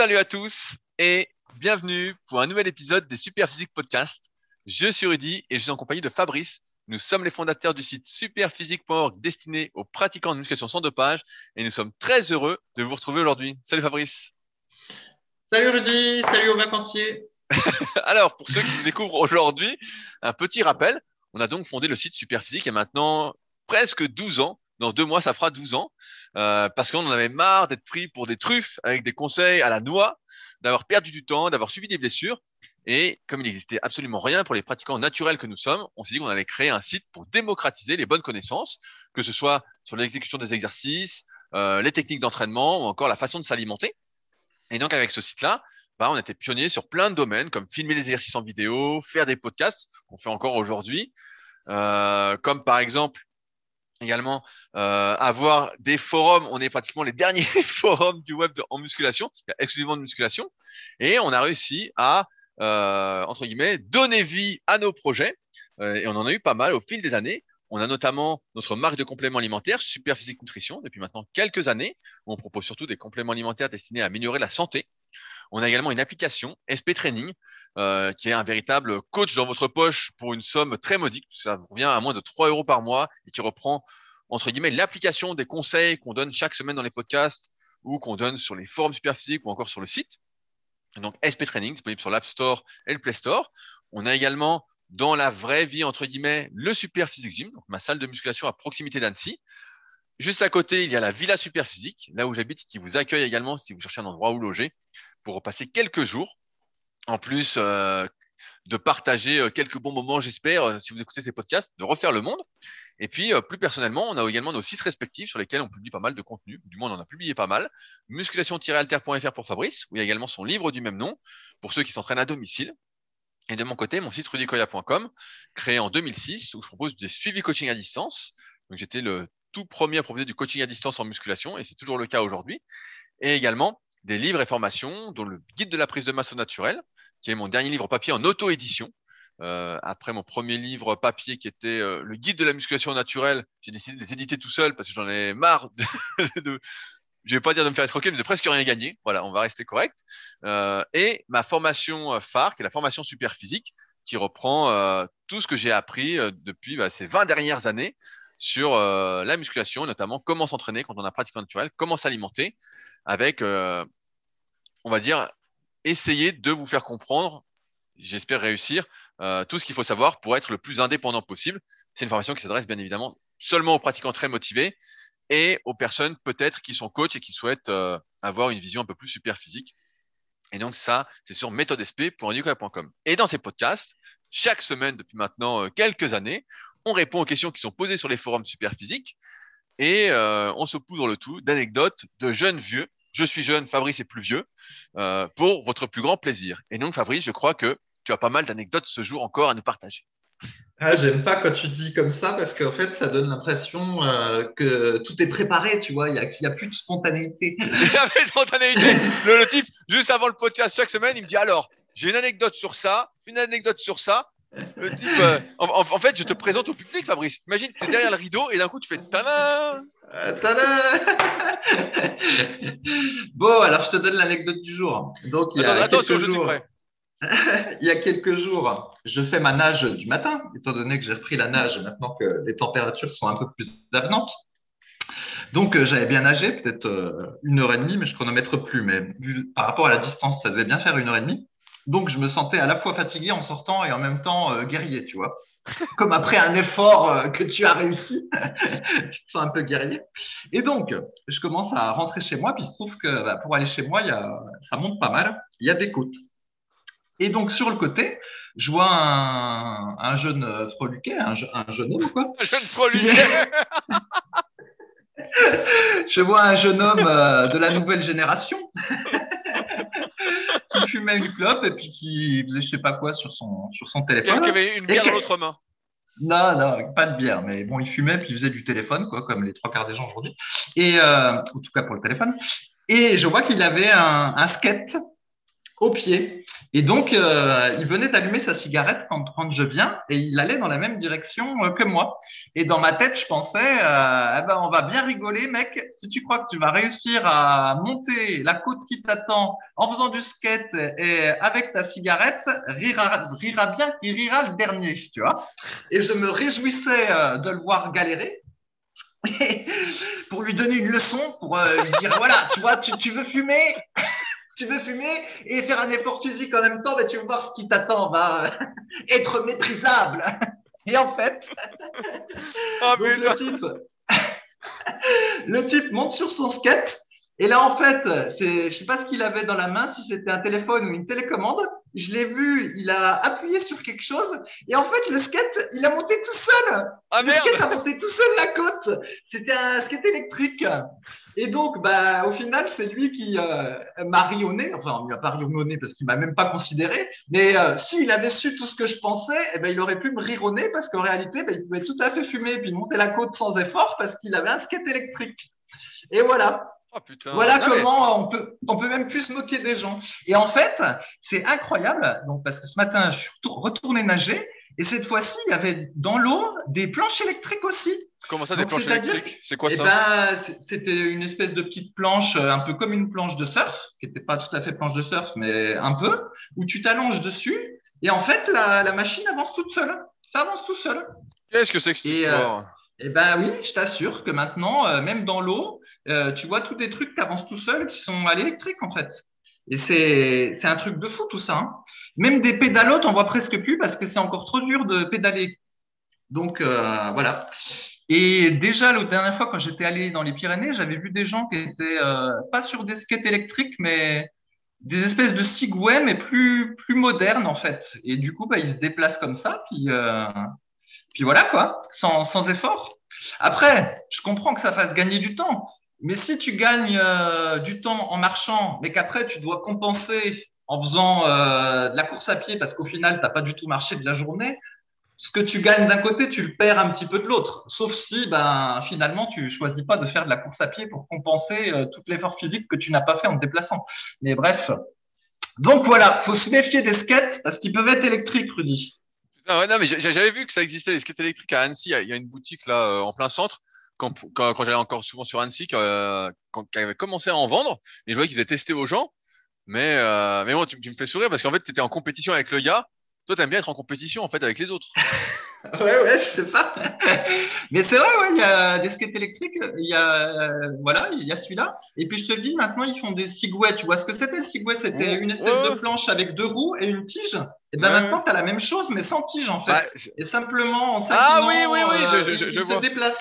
Salut à tous et bienvenue pour un nouvel épisode des Super Physique Podcast. Je suis Rudy et je suis en compagnie de Fabrice. Nous sommes les fondateurs du site superphysique.org destiné aux pratiquants de musculation sans dopage et nous sommes très heureux de vous retrouver aujourd'hui. Salut Fabrice. Salut Rudy, salut aux vacanciers. Alors, pour ceux qui nous découvrent aujourd'hui, un petit rappel. On a donc fondé le site Superphysique il y a maintenant presque 12 ans. Dans deux mois, ça fera 12 ans. Euh, parce qu'on en avait marre d'être pris pour des truffes avec des conseils à la noix, d'avoir perdu du temps, d'avoir subi des blessures. Et comme il n'existait absolument rien pour les pratiquants naturels que nous sommes, on s'est dit qu'on allait créer un site pour démocratiser les bonnes connaissances, que ce soit sur l'exécution des exercices, euh, les techniques d'entraînement ou encore la façon de s'alimenter. Et donc avec ce site-là, bah, on était pionnier sur plein de domaines comme filmer les exercices en vidéo, faire des podcasts qu'on fait encore aujourd'hui, euh, comme par exemple également euh, avoir des forums. On est pratiquement les derniers forums du web en musculation, exclusivement de musculation, et on a réussi à euh, entre guillemets donner vie à nos projets. Euh, et on en a eu pas mal au fil des années. On a notamment notre marque de compléments alimentaires, Super Physique Nutrition, depuis maintenant quelques années, où on propose surtout des compléments alimentaires destinés à améliorer la santé. On a également une application, SP Training, euh, qui est un véritable coach dans votre poche pour une somme très modique. Ça vous revient à moins de 3 euros par mois et qui reprend, entre guillemets, l'application des conseils qu'on donne chaque semaine dans les podcasts ou qu'on donne sur les forums Superphysique ou encore sur le site. Donc, SP Training, disponible sur l'App Store et le Play Store. On a également dans la vraie vie, entre guillemets, le Super Physique Gym, donc ma salle de musculation à proximité d'Annecy. Juste à côté, il y a la Villa Super Physique, là où j'habite, qui vous accueille également si vous cherchez un endroit où loger pour passer quelques jours. En plus euh, de partager euh, quelques bons moments, j'espère, euh, si vous écoutez ces podcasts, de refaire le monde. Et puis, plus personnellement, on a également nos sites respectifs sur lesquels on publie pas mal de contenu. Du moins, on en a publié pas mal. Musculation-alter.fr pour Fabrice, où il y a également son livre du même nom pour ceux qui s'entraînent à domicile. Et de mon côté, mon site rudicoya.com, créé en 2006, où je propose des suivis coaching à distance. Donc, j'étais le tout premier à proposer du coaching à distance en musculation, et c'est toujours le cas aujourd'hui. Et également, des livres et formations, dont le guide de la prise de masse au naturel, qui est mon dernier livre papier en auto-édition. Euh, après mon premier livre papier qui était euh, le guide de la musculation naturelle, j'ai décidé de les éditer tout seul parce que j'en ai marre de, de je vais pas dire de me faire escroquer, mais de presque rien gagner. Voilà, on va rester correct. Euh, et ma formation euh, phare, qui est la formation super physique, qui reprend euh, tout ce que j'ai appris depuis bah, ces 20 dernières années sur la musculation, notamment comment s'entraîner quand on a pratique naturelle, comment s'alimenter, avec, on va dire, essayer de vous faire comprendre j'espère réussir euh, tout ce qu'il faut savoir pour être le plus indépendant possible. C'est une formation qui s'adresse bien évidemment seulement aux pratiquants très motivés et aux personnes peut-être qui sont coachs et qui souhaitent euh, avoir une vision un peu plus super physique. Et donc ça, c'est sur méthodesp.com. Et dans ces podcasts, chaque semaine depuis maintenant euh, quelques années, on répond aux questions qui sont posées sur les forums super physiques et on se poudre le tout d'anecdotes de jeunes vieux. Je suis jeune, Fabrice est plus vieux, pour votre plus grand plaisir. Et donc Fabrice, je crois que tu as pas mal d'anecdotes ce jour encore à nous partager. Ah, j'aime pas quand tu dis comme ça parce qu'en fait, ça donne l'impression euh, que tout est préparé, tu vois. Il n'y a, plus de spontanéité. Il n'y a plus de spontanéité. Le, type, juste avant le podcast chaque semaine, il me dit alors, j'ai une anecdote sur ça, une anecdote sur ça. Le type, euh, en, fait, je te présente au public, Fabrice. Imagine, tu es derrière le rideau et d'un coup, tu fais tada euh, Tada Bon, alors je te donne l'anecdote du jour. Donc, il y a attention, je suis prêt. il y a quelques jours, je fais ma nage du matin, étant donné que j'ai repris la nage maintenant que les températures sont un peu plus avenantes. Donc, euh, j'avais bien nagé, peut-être euh, une heure et demie, mais je chronomètre plus. Mais par rapport à la distance, ça devait bien faire une heure et demie. Donc, je me sentais à la fois fatigué en sortant et en même temps euh, guerrier, tu vois. Comme après un effort que tu as réussi, tu te sens un peu guerrier. Et donc, je commence à rentrer chez moi, puis il se trouve que bah, pour aller chez moi, il y a, ça monte pas mal. Il y a des côtes. Et donc, sur le côté, je vois un, jeune euh, freluquet, un, jeune homme, quoi. Un jeune freluquet Je vois un jeune homme euh, de la nouvelle génération qui fumait une clope et puis qui faisait je sais pas quoi sur son, sur son téléphone. Qui avait une bière dans l'autre main. Non, non, pas de bière, mais bon, il fumait puis il faisait du téléphone, quoi, comme les trois quarts des gens aujourd'hui. Et, euh, en tout cas pour le téléphone. Et je vois qu'il avait un, un skate au pied. Et donc, euh, il venait d'allumer sa cigarette quand, quand je viens et il allait dans la même direction euh, que moi. Et dans ma tête, je pensais, euh, eh ben, on va bien rigoler, mec. Si tu crois que tu vas réussir à monter la côte qui t'attend en faisant du skate et avec ta cigarette, rira, rira bien, il rira le dernier, tu vois. Et je me réjouissais euh, de le voir galérer. pour lui donner une leçon, pour euh, lui dire voilà, tu vois, tu, tu veux fumer, tu veux fumer et faire un effort physique en même temps, ben, tu vas voir ce qui t'attend va euh, être maîtrisable. Et en fait, Ah, donc, mais le, type, le type monte sur son skate. Et là, en fait, je sais pas ce qu'il avait dans la main, si c'était un téléphone ou une télécommande. Je l'ai vu, il a appuyé sur quelque chose. Et en fait, le skate, il a monté tout seul. Ah Le merde skate a monté tout seul la côte. C'était un skate électrique. Et donc, bah, au final, c'est lui qui euh, m'a rionné. Enfin, il m'a pas rionné parce qu'il m'a même pas considéré. Mais euh, s'il avait su tout ce que je pensais, eh ben, il aurait pu me rironner parce qu'en réalité, ben, il pouvait tout à fait fumer et puis monter la côte sans effort parce qu'il avait un skate électrique. Et voilà. Oh putain. Voilà Non, mais- comment on peut, on peut même plus se moquer des gens. Et en fait, c'est incroyable. Donc, parce que ce matin, je suis retour- retourné nager et cette fois-ci, il y avait dans l'eau des planches électriques aussi. Comment ça, des planches électriques? C'est quoi Eh ça? ben, c'était une espèce de petite planche, euh, un peu comme une planche de surf, qui n'était pas tout à fait planche de surf, mais un peu, où tu t'allonges dessus et en fait, la, la machine avance toute seule. Ça avance tout seul. Qu'est-ce que c'est que cette Et, euh, histoire? Eh ben oui, je t'assure que maintenant, euh, même dans l'eau, euh, tu vois tous des trucs qui avancent tout seuls, qui sont à l'électrique en fait. Et c'est un truc de fou tout ça. hein. Même des pédalotes, on voit presque plus parce que c'est encore trop dur de pédaler. Donc euh, voilà. Et déjà la dernière fois quand j'étais allé dans les Pyrénées, j'avais vu des gens qui étaient pas sur des skates électriques, mais des espèces de Segway, mais plus plus modernes en fait. Et du coup, bah, ils se déplacent comme ça, puis puis voilà quoi, sans, sans effort. Après, je comprends que ça fasse gagner du temps, mais si tu gagnes euh, du temps en marchant, mais qu'après tu dois compenser en faisant euh, de la course à pied parce qu'au final, t'as pas du tout marché de la journée, ce que tu gagnes d'un côté, tu le perds un petit peu de l'autre. Sauf si, ben, finalement, tu choisis pas de faire de la course à pied pour compenser euh, tout l'effort physique que tu n'as pas fait en te déplaçant. Mais bref. Donc voilà, faut se méfier des skates parce qu'ils peuvent être électriques, Rudy. Non, mais j'avais vu que ça existait, les skates électriques à Annecy. Il y a- une boutique là, euh, en plein centre. Quand, quand, quand j'allais encore souvent sur Annecy, quand, euh, quand, ils avaient commencé à en vendre, et je voyais qu'ils faisaient tester aux gens. Mais, euh, mais bon, tu, tu me fais sourire parce qu'en fait, tu étais en compétition avec le gars. Toi, t'aimes bien être en compétition en fait avec les autres. Ouais, ouais, je sais pas. Mais c'est vrai, ouais, il y a des skates électriques, il y a, euh, voilà, il y a celui-là. Et puis je te dis, maintenant ils font des Segway. Tu vois ce que c'était le Segway? C'était Ouais, une espèce ouais. de planche avec deux roues et une tige. Et ben Ouais, maintenant, tu as la même chose, mais sans tige en fait. Bah, Et simplement en Ah oui, oui, oui, je- euh, je- je- il- je il vois. se déplace.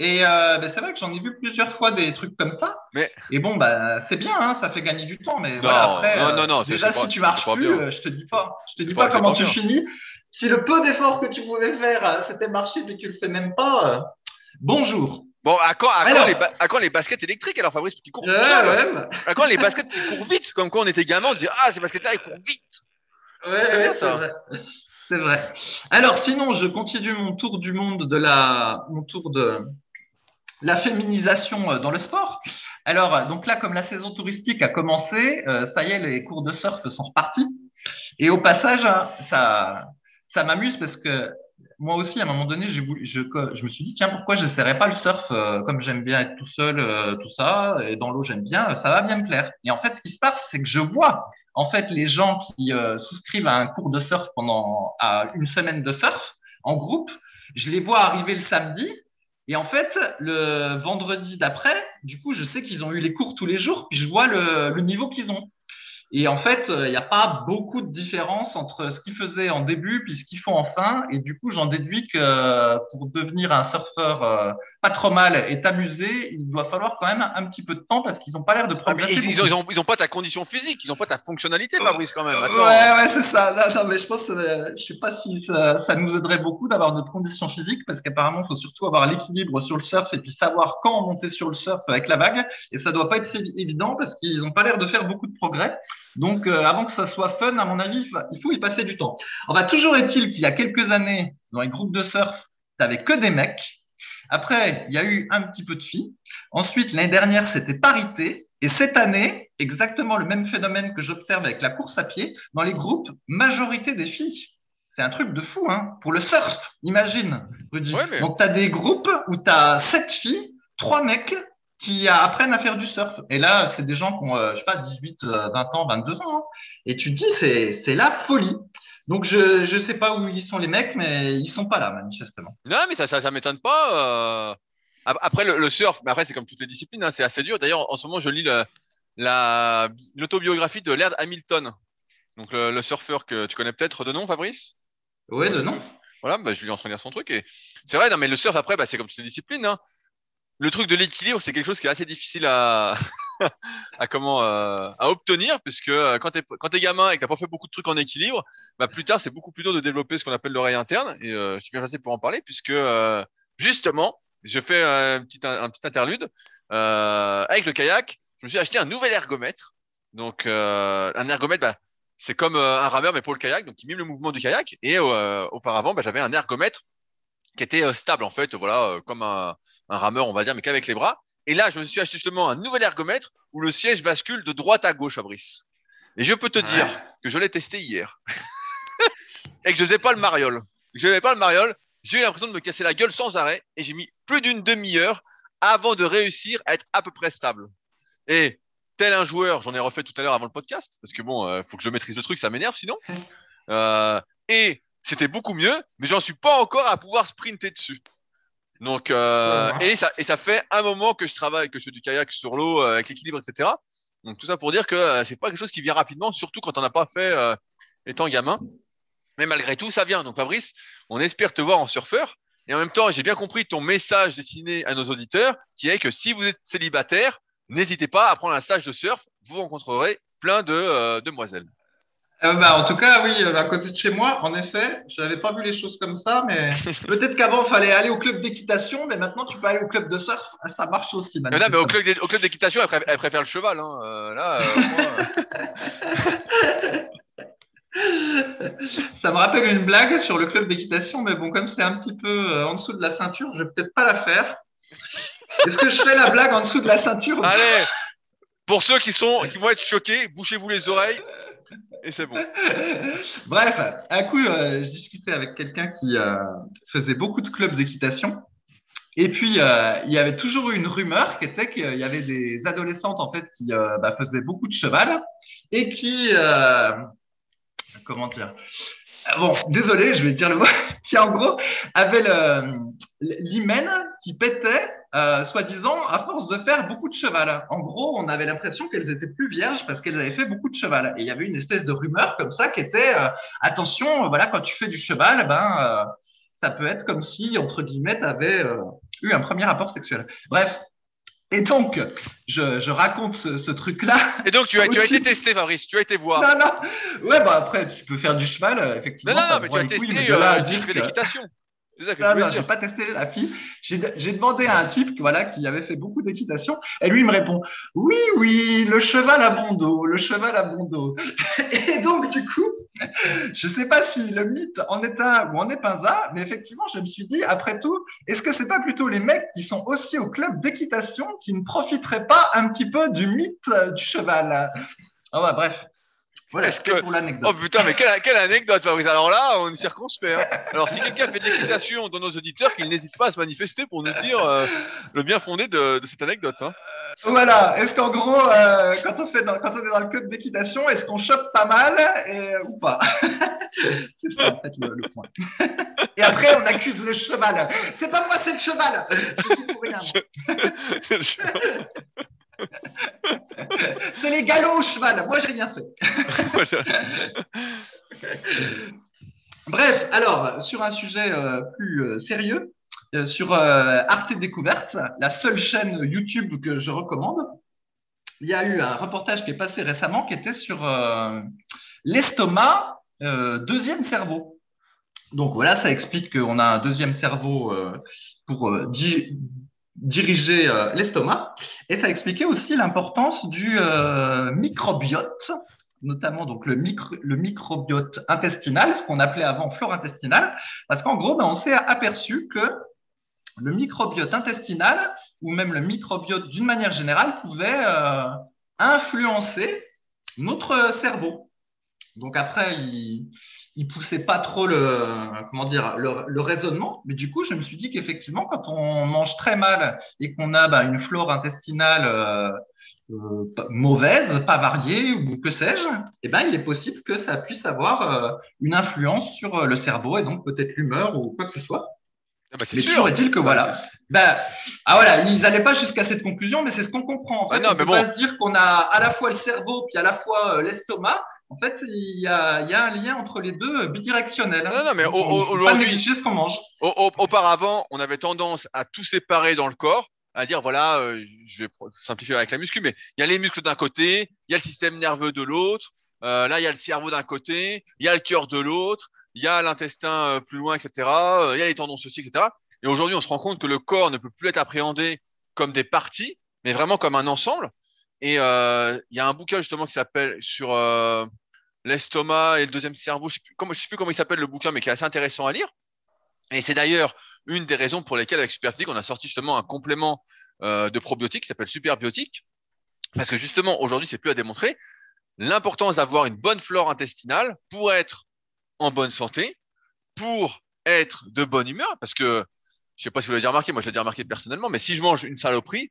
Et euh, ben, c'est vrai que j'en ai vu plusieurs fois des trucs comme ça. Mais- Et bon, bah c'est bien, hein, ça fait gagner du temps. Mais Non, voilà, après, non, euh, non, non, c'est- déjà pas- si tu marches plus, bien. euh, je te dis pas, je te dis pas- comment pas tu bien. finis. Si le peu d'efforts que tu pouvais faire, c'était marcher, mais tu le fais même pas. euh, bonjour. Bon, à quand, à, quand les ba- à quand les baskets électriques alors, Fabrice, tout seul ouais, bah, À quand les baskets qui courent vite Comme quand on était gamin, on disait Ah, ces baskets-là, ils courent vite ouais, C'est ouais, vrai. C'est vrai. Alors sinon, je continue mon tour du monde de la, mon tour de la féminisation euh, dans le sport. Alors, euh, donc là, comme la saison touristique a commencé, euh, ça y est, les cours de surf sont repartis. Et au passage, hein, ça, ça m'amuse parce que moi aussi, à un moment donné, voulu, je, je me suis dit, tiens, pourquoi je n'essaierais pas le surf euh, comme j'aime bien être tout seul, euh, tout ça, et dans l'eau, j'aime bien, ça va bien me plaire. Et en fait, ce qui se passe, c'est que je vois, en fait, les gens qui euh, souscrivent à un cours de surf pendant une semaine de surf en groupe, je les vois arriver le samedi. Et en fait, le vendredi d'après, du coup, je sais qu'ils ont eu les cours tous les jours, puis je vois le niveau qu'ils ont. Et en fait, il n'y a pas beaucoup de différence entre ce qu'ils faisaient en début puis ce qu'ils font en fin. Et du coup, j'en déduis que euh, pour devenir un surfeur euh, pas trop mal et t'amuser, il doit falloir quand même un petit peu de temps parce qu'ils n'ont pas l'air de Ah, progresser. ils, ils beaucoup. ont, ils, ont, ils ont pas ta condition physique, ils ont pas ta fonctionnalité, Fabrice, quand même. Ouais, Attends. ouais, c'est ça. Non, non, mais je pense, euh, je sais pas si ça, ça nous aiderait beaucoup d'avoir notre condition physique parce qu'apparemment, il faut surtout avoir l'équilibre sur le surf et puis savoir quand monter sur le surf avec la vague. Et ça doit pas être évi- évident parce qu'ils ont pas l'air de faire beaucoup de progrès. Donc, euh, avant que ça soit fun, à mon avis, il fa- il faut y passer du temps. Enfin, toujours est-il qu'il y a quelques années, dans les groupes de surf, t'avais que des mecs. Après, il y a eu un petit peu de filles. Ensuite, l'année dernière, c'était parité. Et cette année, exactement le même phénomène que j'observe avec la course à pied, dans les groupes, majorité des filles. C'est un truc de fou, hein. Pour le surf, imagine, Rudy. Donc, tu as des groupes où tu as sept filles, trois mecs qui apprennent à faire du surf. Et là, c'est des gens qui ont, euh, je sais pas, 18, 20 euh, ans, 22 ans. Hein. Et tu te dis, c'est, c'est la folie. Donc, je, je sais pas où ils sont les mecs, mais ils sont pas là, manifestement. Non, mais ça, ça, ça m'étonne pas. Euh... Après, le, surf, mais après, c'est comme toutes les disciplines, hein, c'est assez dur. D'ailleurs, en ce moment, je lis la, l'autobiographie de Laird Hamilton. Donc, le, surfeur que tu connais peut-être de nom, Fabrice? Oui, de nom. Voilà, bah, je lui ai en train de lire son truc. Et c'est vrai, non, mais le surf, après, bah, c'est comme toutes les disciplines. Hein le truc de l'équilibre, c'est quelque chose qui est assez difficile à, à comment euh, à obtenir, puisque euh, quand t'es quand t'es gamin et que t'as pas fait beaucoup de trucs en équilibre, bah plus tard c'est beaucoup plus dur de développer ce qu'on appelle l'oreille interne. Et euh, je suis bien placé pour en parler, puisque justement, je fais un petit un, petit interlude avec le kayak. Je me suis acheté un nouvel ergomètre. Donc un ergomètre, bah, c'est comme un rameur mais pour le kayak, donc il mime le mouvement du kayak. Et auparavant, bah, j'avais un ergomètre qui était euh, stable en fait, voilà, euh, comme un, rameur, on va dire, mais qu'avec les bras. Et là, je me suis acheté justement un nouvel ergomètre où le siège bascule de droite à gauche, Fabrice. Et je peux te dire que je l'ai testé hier et que je faisais pas le mariole. Je n'avais pas le mariole. J'ai eu l'impression de me casser la gueule sans arrêt et j'ai mis plus d'une demi-heure avant de réussir à être à peu près stable. Et tel un joueur, j'en ai refait tout à l'heure avant le podcast parce que bon, il euh, faut que je maîtrise le truc, ça m'énerve sinon. et c'était beaucoup mieux, mais j'en suis pas encore à pouvoir sprinter dessus. Donc, euh, et, ça, et ça fait un moment que je travaille, que je fais du kayak sur l'eau euh, avec l'équilibre, etc. Donc tout ça pour dire que euh, c'est pas quelque chose qui vient rapidement, surtout quand on n'a pas fait euh, étant gamin. Mais malgré tout, ça vient. Donc Fabrice, on espère te voir en surfeur. Et en même temps, j'ai bien compris ton message destiné à nos auditeurs, qui est que si vous êtes célibataire, n'hésitez pas à prendre un stage de surf. Vous rencontrerez plein de demoiselles. Euh, bah, en tout cas, oui, euh, à côté de chez moi, en effet, je n'avais pas vu les choses comme ça, mais peut-être qu'avant, il fallait aller au club d'équitation, mais maintenant, tu peux aller au club de surf, ça marche aussi. Mais mais au club d'équitation, elle, préfère le cheval. Hein. Euh, là, ça me rappelle une blague sur le club d'équitation, mais bon, comme c'est un petit peu en dessous de la ceinture, je vais peut-être pas la faire. Est-ce que je fais la blague en dessous de la ceinture Allez Pour ceux qui, sont, qui vont être choqués, bouchez-vous les oreilles et c'est bon. Bref, un coup, euh, je discutais avec quelqu'un qui euh, faisait beaucoup de clubs d'équitation. Et puis, euh, il y avait toujours eu une rumeur qui était qu'il y avait des adolescentes en fait qui bah, faisaient beaucoup de cheval et qui, comment dire, bon, désolé, je vais dire le mot, qui en gros avait l'hymen qui pétait euh, soi-disant, à force de faire beaucoup de cheval. En gros, on avait l'impression qu'elles étaient plus vierges parce qu'elles avaient fait beaucoup de cheval. Et il y avait une espèce de rumeur comme ça qui était euh, attention, voilà, quand tu fais du cheval, ben euh, ça peut être comme si entre guillemets, tu avais eu un premier rapport sexuel. Bref. Et donc, je, je raconte ce, ce truc-là. Et donc, tu as, tu as été testé, Fabrice, tu as été voir. Non, non. Ouais, bah après, tu peux faire du cheval, effectivement. Non, non, non mais tu as testé de l'équitation. C'est ça non, non, j'ai pas testé la fille. J'ai demandé à un type, voilà, qui avait fait beaucoup d'équitation, et lui il me répond oui, oui, le cheval à bon dos, le cheval à bon dos. Et donc du coup, je sais pas si le mythe en est un ou en est pas un, mais effectivement, je me suis dit après tout, est-ce que c'est pas plutôt les mecs qui sont aussi au club d'équitation qui ne profiteraient pas un petit peu du mythe du cheval? Ah ouais, bref. Voilà, ce que... pour l'anecdote. Oh putain, mais quelle, quelle anecdote, Fabrice. Alors là, on est circonspect. Hein. Alors, si quelqu'un fait de l'équitation dans nos auditeurs, qu'il n'hésite pas à se manifester pour nous dire euh, le bien fondé de, de cette anecdote. Hein. Voilà. Est-ce qu'en gros, euh, quand, on fait dans, quand on est dans le code d'équitation, est-ce qu'on chope pas mal et, ou pas? C'est ça, en fait, le, le, point. et après, on accuse le cheval. C'est pas moi, c'est le cheval. Je dis pour rien. c'est le cheval. C'est les galops cheval. Moi, j'ai rien fait. Bref, alors, sur un sujet euh, plus euh, sérieux, euh, sur Arte Découverte, la seule chaîne YouTube que je recommande, il y a eu un reportage qui est passé récemment qui était sur l'estomac, deuxième cerveau. Donc voilà, ça explique qu'on a un deuxième cerveau pour diriger euh, l'estomac. Et ça expliquait aussi l'importance du euh, microbiote, notamment donc le, micro, le microbiote intestinal, ce qu'on appelait avant flore intestinale, parce qu'en gros, ben, on s'est aperçu que le microbiote intestinal ou même le microbiote d'une manière générale pouvait euh, influencer notre cerveau. Donc après, il, il poussait pas trop le comment dire le, raisonnement, mais du coup, je me suis dit qu'effectivement, quand on mange très mal et qu'on a bah, une flore intestinale euh, euh, mauvaise, pas variée ou que sais-je, eh ben, il est possible que ça puisse avoir euh, une influence sur le cerveau et donc peut-être l'humeur ou quoi que ce soit. Ah bah c'est sûr. est-il que voilà. Ben, ah voilà, ils n'allaient pas jusqu'à cette conclusion, mais c'est ce qu'on comprend. En fait. Ah non, on mais peut pas se dire qu'on a à la fois le cerveau puis à la fois l'estomac en fait, il y, a, il y, a, un lien entre les deux bidirectionnel. Non, non, mais aujourd'hui, ce qu'on mange. Auparavant, on avait tendance à tout séparer dans le corps, à dire voilà, euh, je vais simplifier avec la muscu, mais il y a les muscles d'un côté, il y a le système nerveux de l'autre, euh, là il y a le cerveau d'un côté, il y a le cœur de l'autre, il y a l'intestin euh, plus loin, etc. Il y a les tendons ceci, etc. Et aujourd'hui, on se rend compte que le corps ne peut plus être appréhendé comme des parties, mais vraiment comme un ensemble. Et euh, il y a un bouquin justement qui s'appelle sur euh, l'estomac et le deuxième cerveau. Je je sais plus comment il s'appelle le bouquin, mais qui est assez intéressant à lire. Et c'est d'ailleurs une des raisons pour lesquelles avec Superphysique, on a sorti justement un complément euh, de probiotiques qui s'appelle Superbiotique. Parce que justement, aujourd'hui, c'est plus à démontrer l'importance d'avoir une bonne flore intestinale pour être en bonne santé, pour être de bonne humeur. Parce que, je sais pas si vous l'avez remarqué, moi je l'ai déjà remarqué personnellement, mais si je mange une saloperie,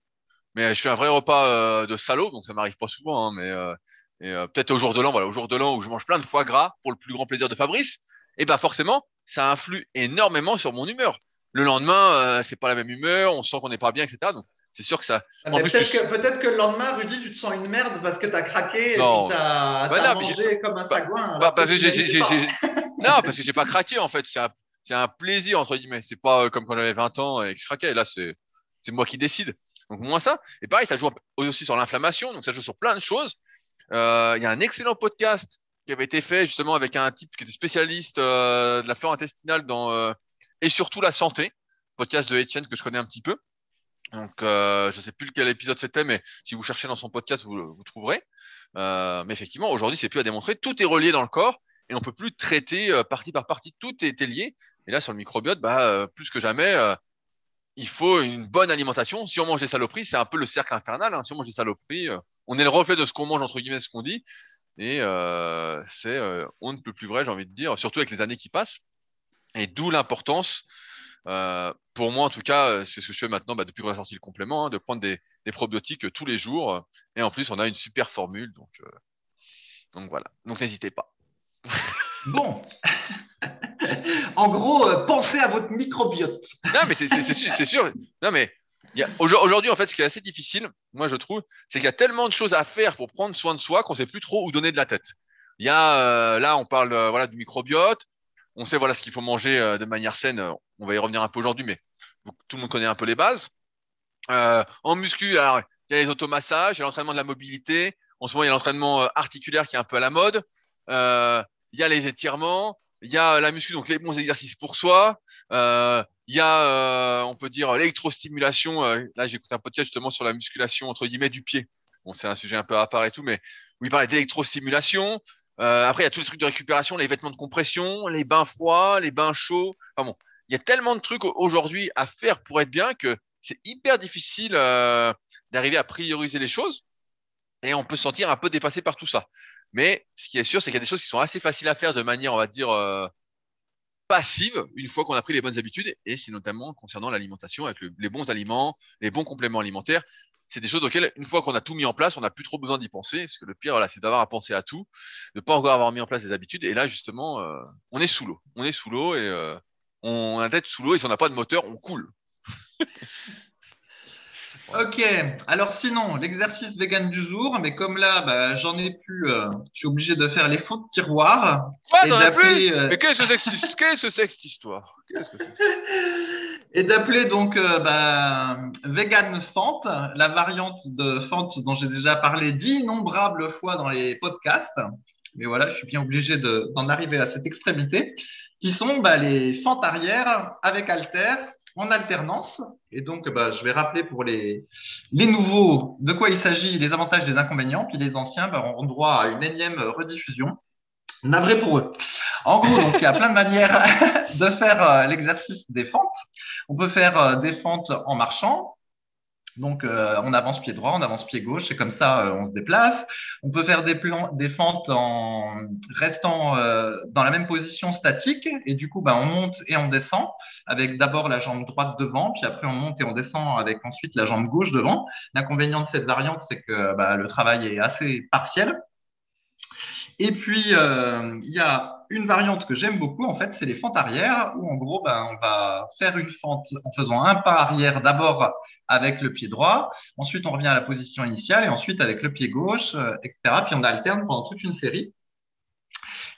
mais je fais un vrai repas euh, de salaud, donc ça m'arrive pas souvent. Hein, mais euh, euh, peut-être au jour de l'an, voilà, au jour de l'an où je mange plein de foie gras pour le plus grand plaisir de Fabrice, et ben forcément, ça influe énormément sur mon humeur. Le lendemain, c'est pas la même humeur, on sent qu'on n'est pas bien, etc. Donc c'est sûr que ça. Ah, peut-être que, que, le lendemain, Rudy, tu te sens une merde parce que tu as craqué et non. tu as, bah mangé comme un sagouin. Bah, bah, non, parce que j'ai pas craqué en fait. C'est un, un, plaisir entre guillemets. C'est pas comme quand j'avais 20 ans et que je craquais. Là, c'est moi qui décide. Donc moins ça. Et pareil, ça joue aussi sur l'inflammation, donc ça joue sur plein de choses. Euh, il y a un excellent podcast qui avait été fait justement avec un type qui était spécialiste euh, de la flore intestinale euh, et surtout la santé. Podcast de Etienne que je connais un petit peu. Donc je sais plus quel épisode c'était, mais si vous cherchez dans son podcast, vous, vous trouverez. Mais effectivement, aujourd'hui, c'est plus à démontrer. Tout est relié dans le corps et on peut plus traiter partie par partie. Tout est, lié. Et là, sur le microbiote, bah, plus que jamais, il faut une bonne alimentation. Si on mange des saloperies, c'est un peu le cercle infernal. Hein. Si on mange des saloperies, euh, on est le reflet de ce qu'on mange, entre guillemets, ce qu'on dit. Et euh, c'est euh, on ne peut plus vrai, j'ai envie de dire, surtout avec les années qui passent. Et d'où l'importance, pour moi en tout cas, c'est ce que je fais maintenant bah, depuis qu'on a sorti le complément, hein, de prendre des, des, probiotiques tous les jours. Et en plus, on a une super formule. Donc, donc voilà. Donc n'hésitez pas. bon. en gros, euh, pensez à votre microbiote. non, mais c'est sûr, mais aujourd'hui, en fait, ce qui est assez difficile, moi, je trouve, c'est qu'il y a tellement de choses à faire pour prendre soin de soi qu'on sait plus trop où donner de la tête. Il y a, euh, là, on parle euh, du microbiote. On sait voilà ce qu'il faut manger de manière saine. On va y revenir un peu aujourd'hui, mais tout le monde connaît un peu les bases. en muscu, il y a les automassages, il y a l'entraînement de la mobilité. En ce moment, il y a l'entraînement articulaire qui est un peu à la mode. il y a les étirements il y a la muscu, donc les bons exercices pour soi. Euh, il y a, euh, on peut dire, l'électrostimulation. Euh, là, j'écoute un podcast justement sur la musculation entre guillemets du pied. Bon, c'est un sujet un peu à part et tout, mais où il parlait d'électrostimulation. après, il y a tous les trucs de récupération, les vêtements de compression, les bains froids, les bains chauds. Enfin bon, il y a tellement de trucs aujourd'hui à faire pour être bien que c'est hyper difficile d'arriver à prioriser les choses. Et on peut se sentir un peu dépassé par tout ça. Mais ce qui est sûr, c'est qu'il y a des choses qui sont assez faciles à faire de manière, on va dire, euh, passive, une fois qu'on a pris les bonnes habitudes. Et c'est notamment concernant l'alimentation, avec les bons aliments, les bons compléments alimentaires. C'est des choses auxquelles, une fois qu'on a tout mis en place, on n'a plus trop besoin d'y penser. Parce que le pire, voilà, c'est d'avoir à penser à tout, de pas encore avoir mis en place des habitudes. Et là, justement, euh, on est sous l'eau. On est sous l'eau et euh, on a la tête sous l'eau. Et si on n'a pas de moteur, on coule. Ok, alors sinon, l'exercice vegan du jour, mais comme là, bah, j'en ai plus, euh, je suis obligé de faire les faux de tiroir. Quoi, t'en as plus euh, Mais qu'est-ce que c'est que cette histoire? Qu'est-ce que c'est Et d'appeler donc euh, bah, Vegan Fante, la variante de Fante dont j'ai déjà parlé d'innombrables fois dans les podcasts. Mais voilà, je suis bien obligé d'en arriver à cette extrémité, qui sont bah, les fentes arrière avec halter en alternance. Et donc, bah, je vais rappeler pour les, les nouveaux de quoi il s'agit, les avantages, des inconvénients, puis les anciens bah, auront droit à une énième rediffusion. Navré pour eux. En gros, donc, il y a plein de manières de faire euh, l'exercice des fentes. On peut faire euh, des fentes en marchant, Donc, euh, on avance pied droit, on avance pied gauche, et comme ça, euh, on se déplace. On peut faire des, plans, des fentes en restant euh, dans la même position statique, et du coup, bah, on monte et on descend avec d'abord la jambe droite devant, puis après on monte et on descend avec ensuite la jambe gauche devant. L'inconvénient de cette variante, c'est que bah, le travail est assez partiel. Et puis, euh, il y a une variante que j'aime beaucoup, en fait, c'est les fentes arrière, où en gros, ben, on va faire une fente en faisant un pas arrière d'abord avec le pied droit, ensuite on revient à la position initiale, et ensuite avec le pied gauche, euh, etc. Puis on alterne pendant toute une série.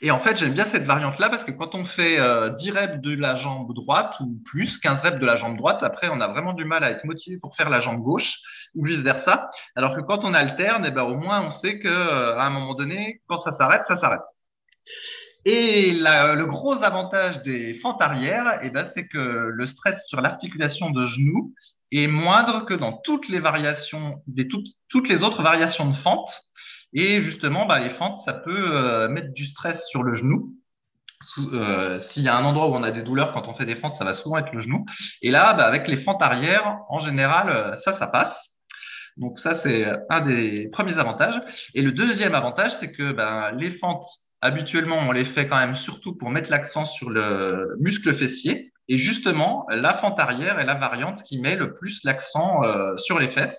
Et en fait, j'aime bien cette variante-là parce que quand on fait euh, 10 reps de la jambe droite ou plus, 15 reps de la jambe droite, après, on a vraiment du mal à être motivé pour faire la jambe gauche ou vice-versa. Alors que quand on alterne, eh ben, au moins, on sait que euh, à un moment donné, quand ça s'arrête, ça s'arrête. Et la, le gros avantage des fentes arrière, eh ben, c'est que le stress sur l'articulation de genou est moindre que dans toutes les variations, des, toutes, toutes les autres variations de fente. Et justement, bah, les fentes, ça peut euh, mettre du stress sur le genou. Euh, S'il y a un endroit où on a des douleurs quand on fait des fentes, ça va souvent être le genou. Et là, bah, avec les fentes arrière, en général, euh, ça, ça passe. Donc ça, c'est un des premiers avantages. Et le deuxième avantage, c'est que bah, les fentes, habituellement, on les fait quand même surtout pour mettre l'accent sur le muscle fessier. Et justement, la fente arrière est la variante qui met le plus l'accent euh, sur les fesses.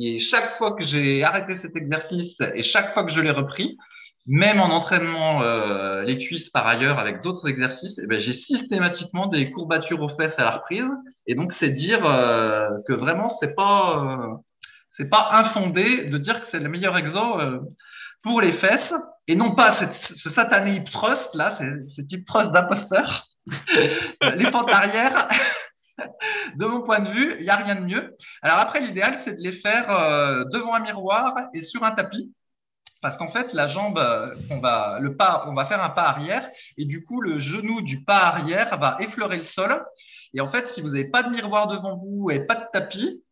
Et chaque fois que j'ai arrêté cet exercice et chaque fois que je l'ai repris, même en entraînement euh, les cuisses par ailleurs avec d'autres exercices, eh ben, j'ai systématiquement des courbatures aux fesses à la reprise. Et donc c'est dire euh, que vraiment c'est pas euh, c'est pas infondé de dire que c'est le meilleur exo euh, pour les fesses et non pas cette, ce satané hip thrust là, c'est ce type thrust d'imposteur. les fentes arrière. de mon point de vue, il n'y a rien de mieux. Alors après, l'idéal, c'est de les faire euh, devant un miroir et sur un tapis. Parce qu'en fait, la jambe, euh, on va, le pas, on va faire un pas arrière et du coup, le genou du pas arrière va effleurer le sol. Et en fait, si vous n'avez pas de miroir devant vous et pas de tapis,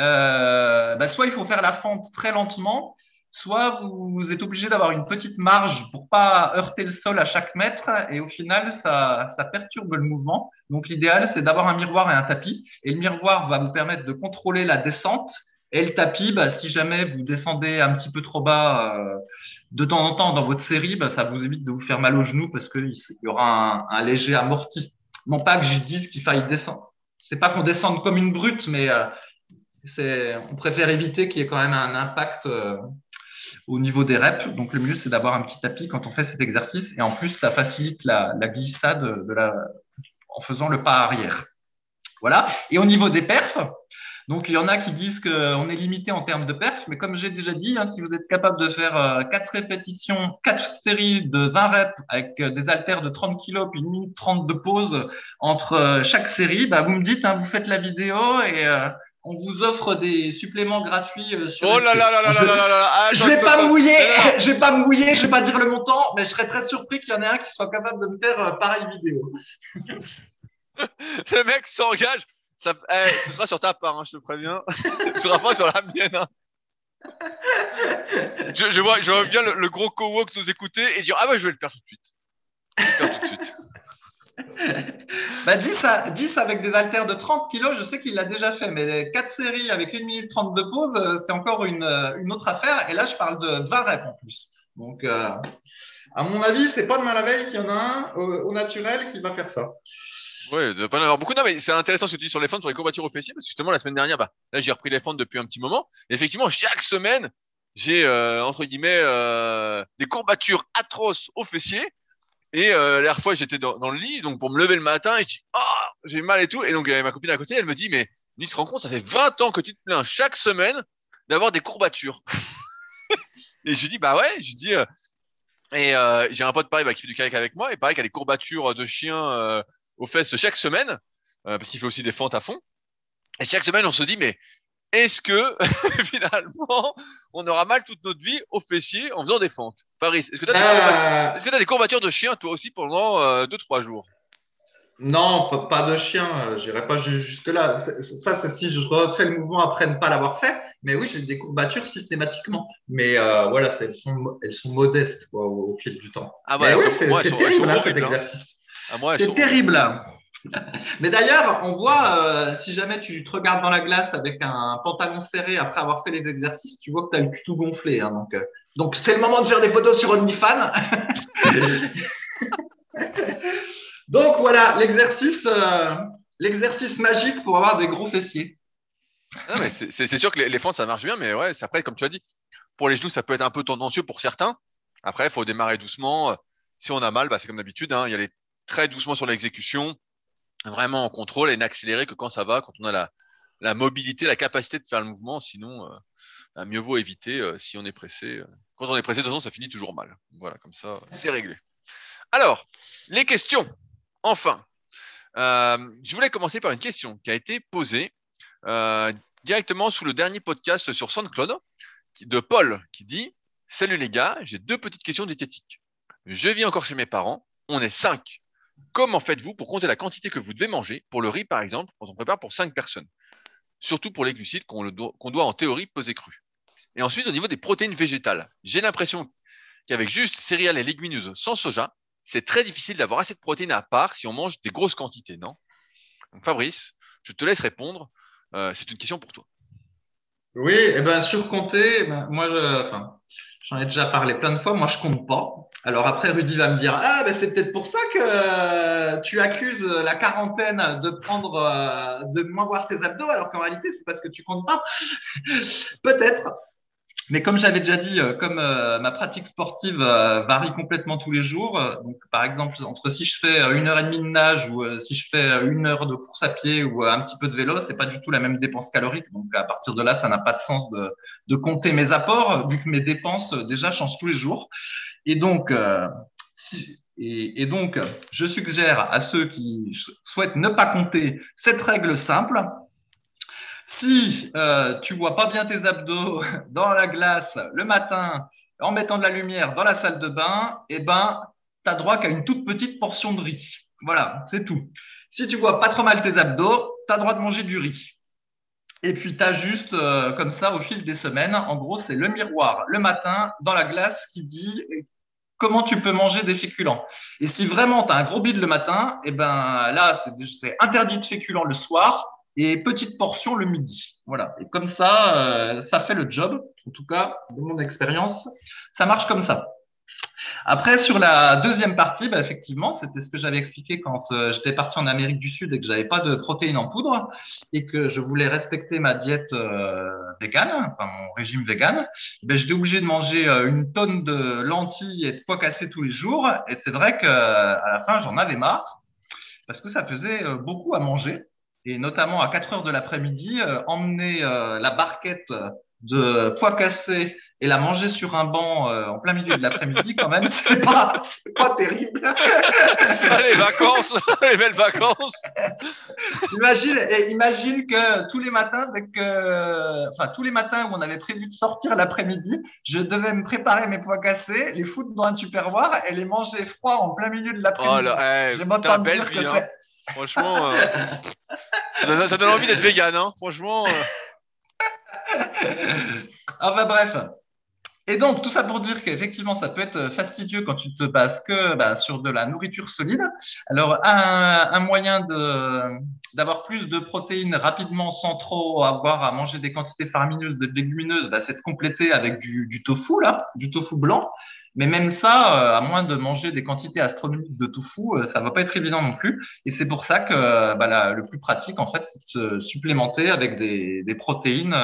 euh, bah, soit il faut faire la fente très lentement, soit vous êtes obligé d'avoir une petite marge pour pas heurter le sol à chaque mètre et au final ça, ça perturbe le mouvement. Donc l'idéal c'est d'avoir un miroir et un tapis et le miroir va vous permettre de contrôler la descente et le tapis, bah, si jamais vous descendez un petit peu trop bas euh, de temps en temps dans votre série, bah, ça vous évite de vous faire mal au genou parce qu'il y aura un, léger amorti. Non pas que je dise qu'il faille descendre. C'est pas qu'on descende comme une brute, mais euh, on préfère éviter qu'il y ait quand même un impact euh, au niveau des reps. Donc le mieux, c'est d'avoir un petit tapis quand on fait cet exercice. Et en plus, ça facilite la, la glissade de la, en faisant le pas arrière. Voilà. Et au niveau des perfs, donc il y en a qui disent qu'on est limité en termes de perfs, mais comme j'ai déjà dit, hein, si vous êtes capable de faire euh, 4 répétitions, 4 séries de 20 reps avec euh, des haltères de 30 kg puis une minute 30 de pause entre euh, chaque série, bah, vous me dites, hein, vous faites la vidéo et euh, on vous offre des suppléments gratuits euh, sur. Oh là là là là là là là ah, Je vais pas me mouiller, je vais pas me mouiller, je vais pas dire le montant, mais je serais très surpris qu'il y en ait un qui soit capable de me faire euh, pareille vidéo. le mec s'engage. Ça, eh, ce sera sur ta part, hein, je te préviens. ce sera pas sur la mienne. Hein. Je, je, vois, je vois bien le, le gros cowo que nous écouter et dire Ah ouais, je vais le faire tout de suite. Je vais le faire tout de suite bah 10, à, 10 avec des haltères de 30 kilos, je sais qu'il l'a déjà fait, mais 4 séries avec 1 minute 30 de pause, euh, c'est encore une, une, autre affaire. Et là, je parle de 20 reps en plus. Donc, euh, à mon avis, c'est pas demain la qu'il y en a un au, au naturel qui va faire ça. Oui, il pas en avoir beaucoup. Non, mais c'est intéressant ce que tu dis sur les fentes, sur les courbatures aux fessiers, parce que justement, la semaine dernière, bah, là, j'ai repris les fentes depuis un petit moment. Effectivement, chaque semaine, j'ai, euh, entre guillemets, euh, des courbatures atroces aux fessiers. Et euh, la dernière fois, j'étais dans, le lit, donc pour me lever le matin, je dis, oh, j'ai mal et tout. Et donc, ma copine à côté, elle me dit, mais tu te rends compte, ça fait 20 ans que tu te plains chaque semaine d'avoir des courbatures. et je dis, bah ouais, je dis, et j'ai un pote pareil bah, qui fait du kayak avec moi, et pareil, qui a des courbatures de chien aux fesses chaque semaine, euh, parce qu'il fait aussi des fentes à fond. Et chaque semaine, on se dit, mais est-ce que finalement, on aura mal toute notre vie aux fessiers en faisant des fentes? Faris, est-ce que tu as, euh... as, des courbatures de chien, toi aussi, pendant 2-3 euh, jours? Non, pas de chien, j'irai pas jusque-là. Ça, c'est si je refais le mouvement après ne pas l'avoir fait. Mais oui, j'ai des courbatures systématiquement. Mais euh, voilà, elles sont, elles sont modestes quoi, au, au, fil du temps. Ah ouais, oui, moi, elles sont. Hein. Ah, c'est terrible. Mais d'ailleurs, on voit, euh, si jamais tu te regardes dans la glace avec un pantalon serré après avoir fait les exercices, tu vois que tu as le cul tout gonflé. Hein, donc, euh, donc c'est le moment de faire des photos sur OnlyFans. donc voilà, l'exercice, euh, l'exercice magique pour avoir des gros fessiers. Non, mais c'est sûr que les, fentes, ça marche bien, mais ouais, après, comme tu as dit, pour les genoux, ça peut être un peu tendancieux pour certains. Après, il faut démarrer doucement. Si on a mal, bah, c'est comme d'habitude, hein, y aller très doucement sur l'exécution, vraiment en contrôle et n'accélérer que quand ça va, quand on a la, la mobilité, la capacité de faire le mouvement. Sinon, euh, bah, mieux vaut éviter euh, si on est pressé. euh. Quand on est pressé, de toute façon, ça finit toujours mal. Voilà, comme ça, c'est réglé. Alors, les questions. Enfin, je voulais commencer par une question qui a été posée directement sous le dernier podcast sur SoundCloud de Paul qui dit Salut les gars, j'ai deux petites questions diététiques. Je vis encore chez mes parents, on est cinq. Comment faites-vous pour compter la quantité que vous devez manger pour le riz par exemple quand on prépare pour cinq personnes Surtout pour les glucides qu'on doit, en théorie peser cru. Et ensuite au niveau des protéines végétales, j'ai l'impression qu'avec juste céréales et légumineuses sans soja, c'est très difficile d'avoir assez de protéines à part si on mange des grosses quantités, non? Fabrice, je te laisse répondre. Euh, c'est une question pour toi. Oui, et ben surcompter, eh ben, moi, j'en ai déjà parlé plein de fois. Moi, je compte pas. Alors après, Rudy va me dire, ah, ben c'est peut-être pour ça que euh, tu accuses la quarantaine de prendre, euh, de moins voir tes abdos, alors qu'en réalité, c'est parce que tu comptes pas. Peut-être. Mais comme j'avais déjà dit, euh, comme ma pratique sportive varie complètement tous les jours, donc par exemple entre si je fais une heure et demie de nage ou si je fais une heure de course à pied ou un petit peu de vélo, c'est pas du tout la même dépense calorique. Donc à partir de là, ça n'a pas de sens de, compter mes apports vu que mes dépenses déjà changent tous les jours. Et donc, euh, et donc, je suggère à ceux qui souhaitent ne pas compter cette règle simple. Si euh, tu vois pas bien tes abdos dans la glace le matin en mettant de la lumière dans la salle de bain, eh ben, tu as droit qu'à une toute petite portion de riz. Voilà, c'est tout. Si tu vois pas trop mal tes abdos, tu as droit de manger du riz. Et puis, tu as juste euh, comme ça au fil des semaines, en gros, c'est le miroir le matin dans la glace qui dit comment tu peux manger des féculents. Et si vraiment tu as un gros bide le matin, eh ben là, c'est- c'est interdit de féculents le soir et petite portion le midi. Voilà. Et comme ça, euh, ça fait le job. En tout cas, de mon expérience, ça marche comme ça. Après, sur la deuxième partie, bah, effectivement, c'était ce que j'avais expliqué quand euh, j'étais parti en Amérique du Sud et que j'avais pas de protéines en poudre et que je voulais respecter ma diète euh, végane, enfin mon régime vegan. Ben, j'étais obligé de manger euh, une tonne de lentilles et de pois cassés tous les jours. Et c'est vrai que à la fin, j'en avais marre parce que ça faisait euh, beaucoup à manger. Et notamment à 4 heures de l'après-midi, emmener la barquette de pois cassés et la manger sur un banc euh, en plein milieu de l'après-midi, quand même, c'est pas, c'est pas terrible. Ah, les vacances, les belles vacances. Imagine, et imagine que tous les matins, dès que, enfin, tous les matins où on avait prévu de sortir l'après-midi, je devais me préparer mes pois cassés, les foutre dans un tupperware et les manger froids en plein milieu de Oh l'après-midi. eh, J'ai t'as pas une belle vie, hein. Franchement, euh, ça, donne- ça donne envie d'être vegan, hein. Franchement. euh. Enfin bref. Et donc, tout ça pour dire qu'effectivement, ça peut être fastidieux quand tu te bases que bah, sur de la nourriture solide. Alors, un, moyen d'avoir plus de protéines rapidement sans trop avoir à manger des quantités faramineuses de légumineuses, bah, c'est de compléter avec du, du tofu, là, du tofu blanc. Mais même ça, euh, à moins de manger des quantités astronomiques de tofu, euh, ça va pas être évident non plus. Et c'est pour ça que euh, bah, la- le plus pratique, en fait, c'est de se supplémenter avec des, des protéines,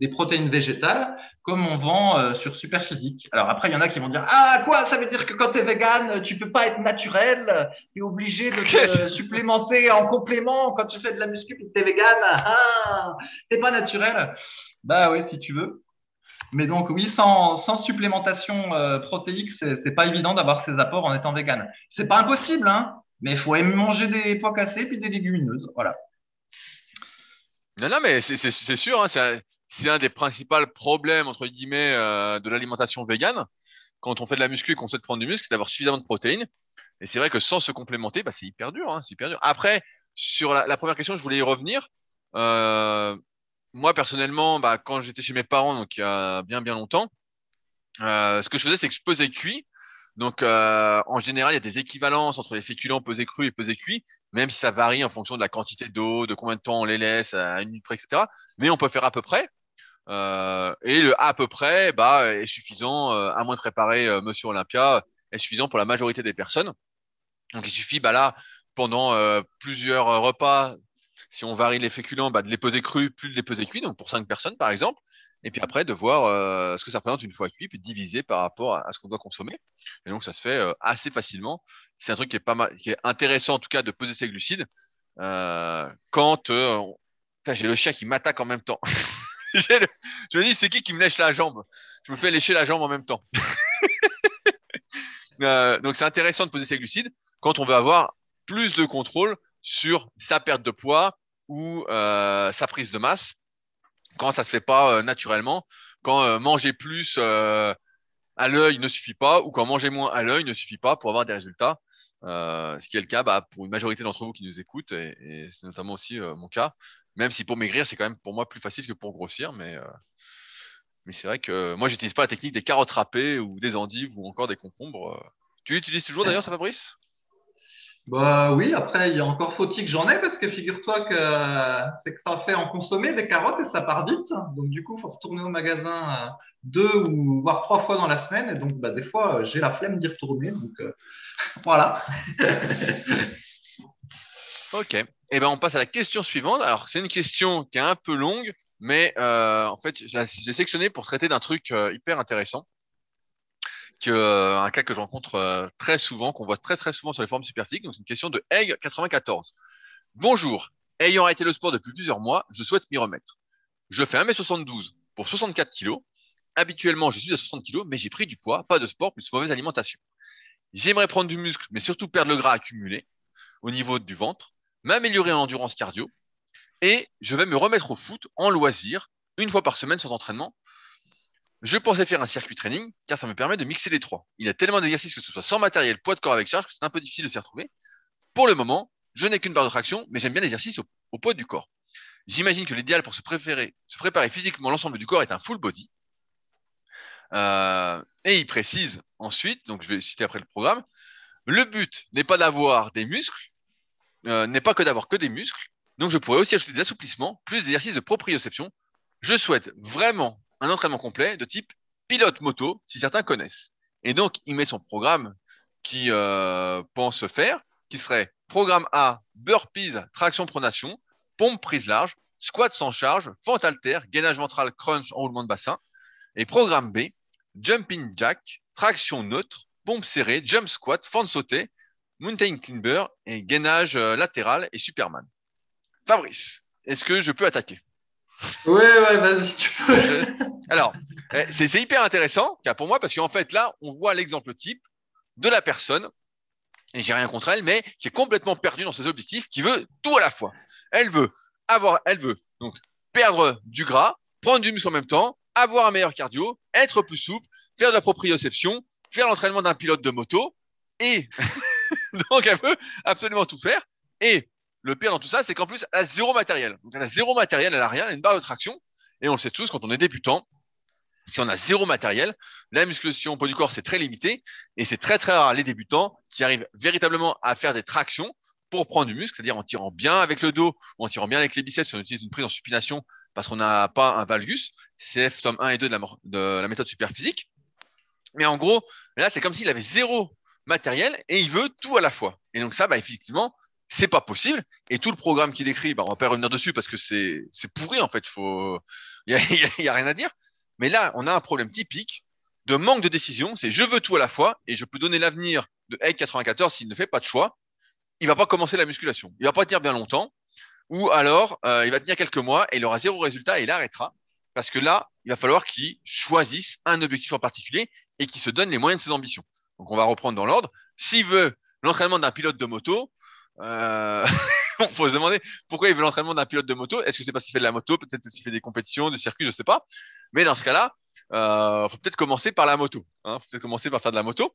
des protéines végétales, comme on vend euh, sur Superphysique. Alors après, il y en a qui vont dire ah quoi, ça veut dire que quand tu es vegan, tu peux pas être naturel, tu es obligé de te supplémenter en complément quand tu fais de la muscu et que tu es vegan, ah, t'es pas naturel. Bah oui, si tu veux. Mais donc oui, sans, supplémentation euh, protéique, c'est pas évident d'avoir ces apports en étant vegan. C'est pas impossible, hein, mais il faut aimer manger des pois cassés puis des légumineuses. Voilà. Non, non, mais c'est sûr, hein, c'est un, des principaux problèmes, entre guillemets, euh, de l'alimentation végane. Quand on fait de la muscu et qu'on souhaite prendre du muscle, c'est d'avoir suffisamment de protéines. Et c'est vrai que sans se complémenter, bah, c'est hyper dur, hein, hyper dur. Après, sur la, la première question, je voulais y revenir. Euh, moi, personnellement, bah, quand j'étais chez mes parents, donc il y a bien, bien longtemps, euh, ce que je faisais, c'est que je pesais cuit. Donc, euh, en général, il y a des équivalences entre les féculents pesés crus et pesés cuits. même si ça varie en fonction de la quantité d'eau, de combien de temps on les laisse, à une minute près, etc. Mais on peut faire à peu près. Euh, et le à peu près bah, est suffisant, euh, à moins de préparer Monsieur Olympia, est suffisant pour la majorité des personnes. Donc il suffit bah, là, pendant plusieurs repas, si on varie les féculents, bah, de les peser crus, plus de les peser cuits, donc pour cinq personnes par exemple. Et puis après, de voir euh, ce que ça représente une fois cuit, puis diviser par rapport à, ce qu'on doit consommer. Et donc ça se fait euh, assez facilement. C'est un truc qui est pas mal, qui est intéressant en tout cas de peser ses glucides. quand j'ai le chien qui m'attaque en même temps. le... Je me dis, c'est qui qui me lèche la jambe? Je me fais lécher la jambe en même temps. euh, donc c'est intéressant de poser ses glucides quand on veut avoir plus de contrôle sur sa perte de poids ou euh, sa prise de masse quand ça se fait pas euh, naturellement, quand euh, manger plus à l'œil ne suffit pas ou quand manger moins à l'œil ne suffit pas pour avoir des résultats. Ce qui est le cas bah, pour une majorité d'entre vous qui nous écoutent et, et c'est notamment aussi mon cas. Même si pour maigrir, c'est quand même pour moi plus facile que pour grossir, mais, mais c'est vrai que moi, j'utilise pas la technique des carottes râpées ou des endives ou encore des concombres. Tu l'utilises toujours d'ailleurs, ça, Fabrice? Bah oui, après, il y a encore faut-il que j'en ai parce que figure-toi que c'est que ça fait en consommer des carottes et ça part vite. Donc du coup, il faut retourner au magasin deux ou voire trois fois dans la semaine. Et donc, bah, des fois, j'ai la flemme d'y retourner. Donc euh, voilà. Ok. Eh ben, on passe à la question suivante. Alors, c'est une question qui est un peu longue, mais euh, en fait, j'ai sélectionné pour traiter d'un truc euh, hyper intéressant, euh, un cas que je rencontre euh, très souvent, qu'on voit très souvent sur les formes superphysiques. Donc, c'est une question de Egg94. Bonjour. Ayant arrêté le sport depuis plusieurs mois, je souhaite m'y remettre. Je fais 1m72 pour 64 kg. Habituellement, je suis à 60 kg, mais j'ai pris du poids, pas de sport, plus mauvaise alimentation. J'aimerais prendre du muscle, mais surtout perdre le gras accumulé au niveau du ventre m'améliorer en endurance cardio et je vais me remettre au foot en loisir une fois par semaine sans entraînement. Je pensais faire un circuit training car ça me permet de mixer les trois. Il y a tellement d'exercices que ce soit sans matériel, poids de corps avec charge que c'est un peu difficile de s'y retrouver. Pour le moment, je n'ai qu'une barre de traction, mais j'aime bien l'exercice au, poids du corps. J'imagine que l'idéal pour se préparer physiquement l'ensemble du corps est un full body. Euh, et il précise ensuite, donc je vais citer après le programme, le but n'est pas d'avoir des muscles, euh, n'est pas que d'avoir que des muscles. Donc je pourrais aussi ajouter des assouplissements, plus d'exercices de proprioception. Je souhaite vraiment un entraînement complet de type pilote moto, si certains connaissent. Et donc il met son programme qui euh, pense faire, qui serait programme A, burpees, traction pronation, pompe prise large, squat sans charge, fente alter, gainage ventral, crunch, enroulement de bassin. Et programme B, jumping jack, traction neutre, pompe serrée, jump squat, fente sautée, mountain climber et gainage euh, latéral et Superman. Fabrice, est-ce que je peux attaquer? Ouais, vas-y. Alors, eh, c'est hyper intéressant pour moi parce qu'en fait là, on voit l'exemple type de la personne, et j'ai rien contre elle, mais qui est complètement perdue dans ses objectifs, qui veut tout à la fois. Elle veut avoir, elle veut donc perdre du gras, prendre du muscle en même temps, avoir un meilleur cardio, être plus souple, faire de la proprioception, faire l'entraînement d'un pilote de moto, et donc elle veut absolument tout faire. Et le pire dans tout ça, c'est qu'en plus, elle a zéro matériel. Donc elle a zéro matériel, elle a rien, elle a une barre de traction. Et on le sait tous, quand on est débutant, si on a zéro matériel, la musculation au poids du corps, c'est très limité. Et c'est très très rare les débutants qui arrivent véritablement à faire des tractions pour prendre du muscle, c'est-à-dire en tirant bien avec le dos ou en tirant bien avec les biceps si on utilise une prise en supination parce qu'on n'a pas un valgus. CF tome 1 et 2 de la, de la méthode super physique. Mais en gros, là, c'est comme s'il avait zéro matériel et il veut tout à la fois. Et donc ça, bah, effectivement, c'est pas possible. Et tout le programme qu'il décrit, bah, on va pas revenir dessus parce que c'est pourri en fait. Faut, il y a, rien à dire. Mais là, on a un problème typique de manque de décision. C'est je veux tout à la fois et je peux donner l'avenir de Egg 94 s'il ne fait pas de choix. Il va pas commencer la musculation. Il va pas tenir bien longtemps. Ou alors, euh, il va tenir quelques mois et il aura zéro résultat et il arrêtera. Parce que là, il va falloir qu'il choisisse un objectif en particulier et qu'il se donne les moyens de ses ambitions. Donc on va reprendre dans l'ordre. S'il veut l'entraînement d'un pilote de moto, euh, on peut se demander pourquoi il veut l'entraînement d'un pilote de moto. Est-ce que c'est parce qu'il fait de la moto, peut-être parce qu'il fait des compétitions, des circuits, je sais pas. Mais dans ce cas-là, euh, faut peut-être commencer par la moto. Hein, faut peut-être commencer par faire de la moto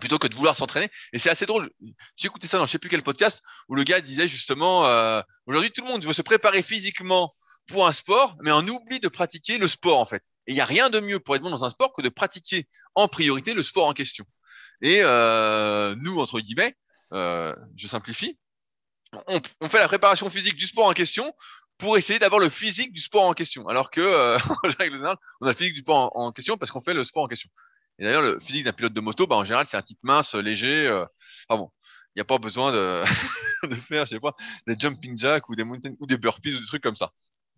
plutôt que de vouloir s'entraîner. Et c'est assez drôle. J'ai écouté ça dans je sais plus quel podcast où le gars disait justement euh, aujourd'hui tout le monde veut se préparer physiquement pour un sport, mais on oublie de pratiquer le sport en fait. Et il n'y a rien de mieux pour être bon dans un sport que de pratiquer en priorité le sport en question. Et euh, nous, entre guillemets, euh, je simplifie, on, fait la préparation physique du sport en question pour essayer d'avoir le physique du sport en question. Alors que, euh, en règle générale, on a le physique du sport en, question parce qu'on fait le sport en question. Et d'ailleurs, le physique d'un pilote de moto, bah, en général, c'est un type mince, léger. Euh, bon, il n'y a pas besoin de, de faire, je sais pas, des jumping jacks ou des mountain ou des burpees ou des trucs comme ça.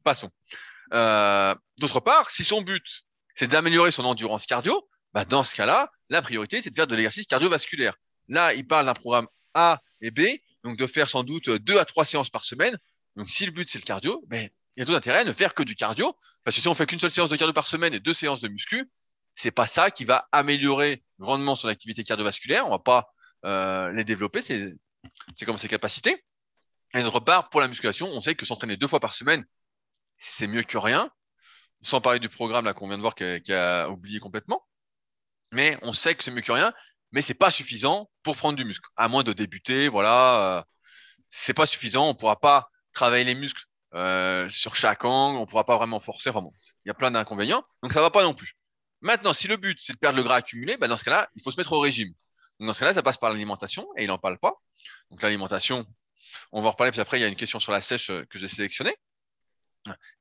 Passons. Euh, D'autre part, si son but c'est d'améliorer son endurance cardio, bah dans ce cas-là, la priorité c'est de faire de l'exercice cardiovasculaire. Là, il parle d'un programme A et B, donc de faire sans doute deux à trois séances par semaine. Donc si le but c'est le cardio, ben il y a tout intérêt à ne faire que du cardio, parce que si on fait qu'une seule séance de cardio par semaine et deux séances de muscu, c'est pas ça qui va améliorer grandement son activité cardiovasculaire. On va pas euh, les développer, c'est comme ses capacités. Et d'autre part, pour la musculation, on sait que s'entraîner deux fois par semaine, c'est mieux que rien. Sans parler du programme là qu'on vient de voir qui a oublié complètement. Mais on sait que c'est mieux que rien mais c'est pas suffisant pour prendre du muscle. À moins de débuter, voilà, euh, c'est pas suffisant. On pourra pas travailler les muscles euh, sur chaque angle, on pourra pas vraiment forcer. Enfin il y a plein d'inconvénients, donc ça va pas non plus. Maintenant, si le but c'est de perdre le gras accumulé, bah dans ce cas-là, il faut se mettre au régime. Dans ce cas-là, ça passe par l'alimentation et il en parle pas. Donc l'alimentation, on va en reparler, puis après il y a une question sur la sèche euh, que j'ai sélectionnée.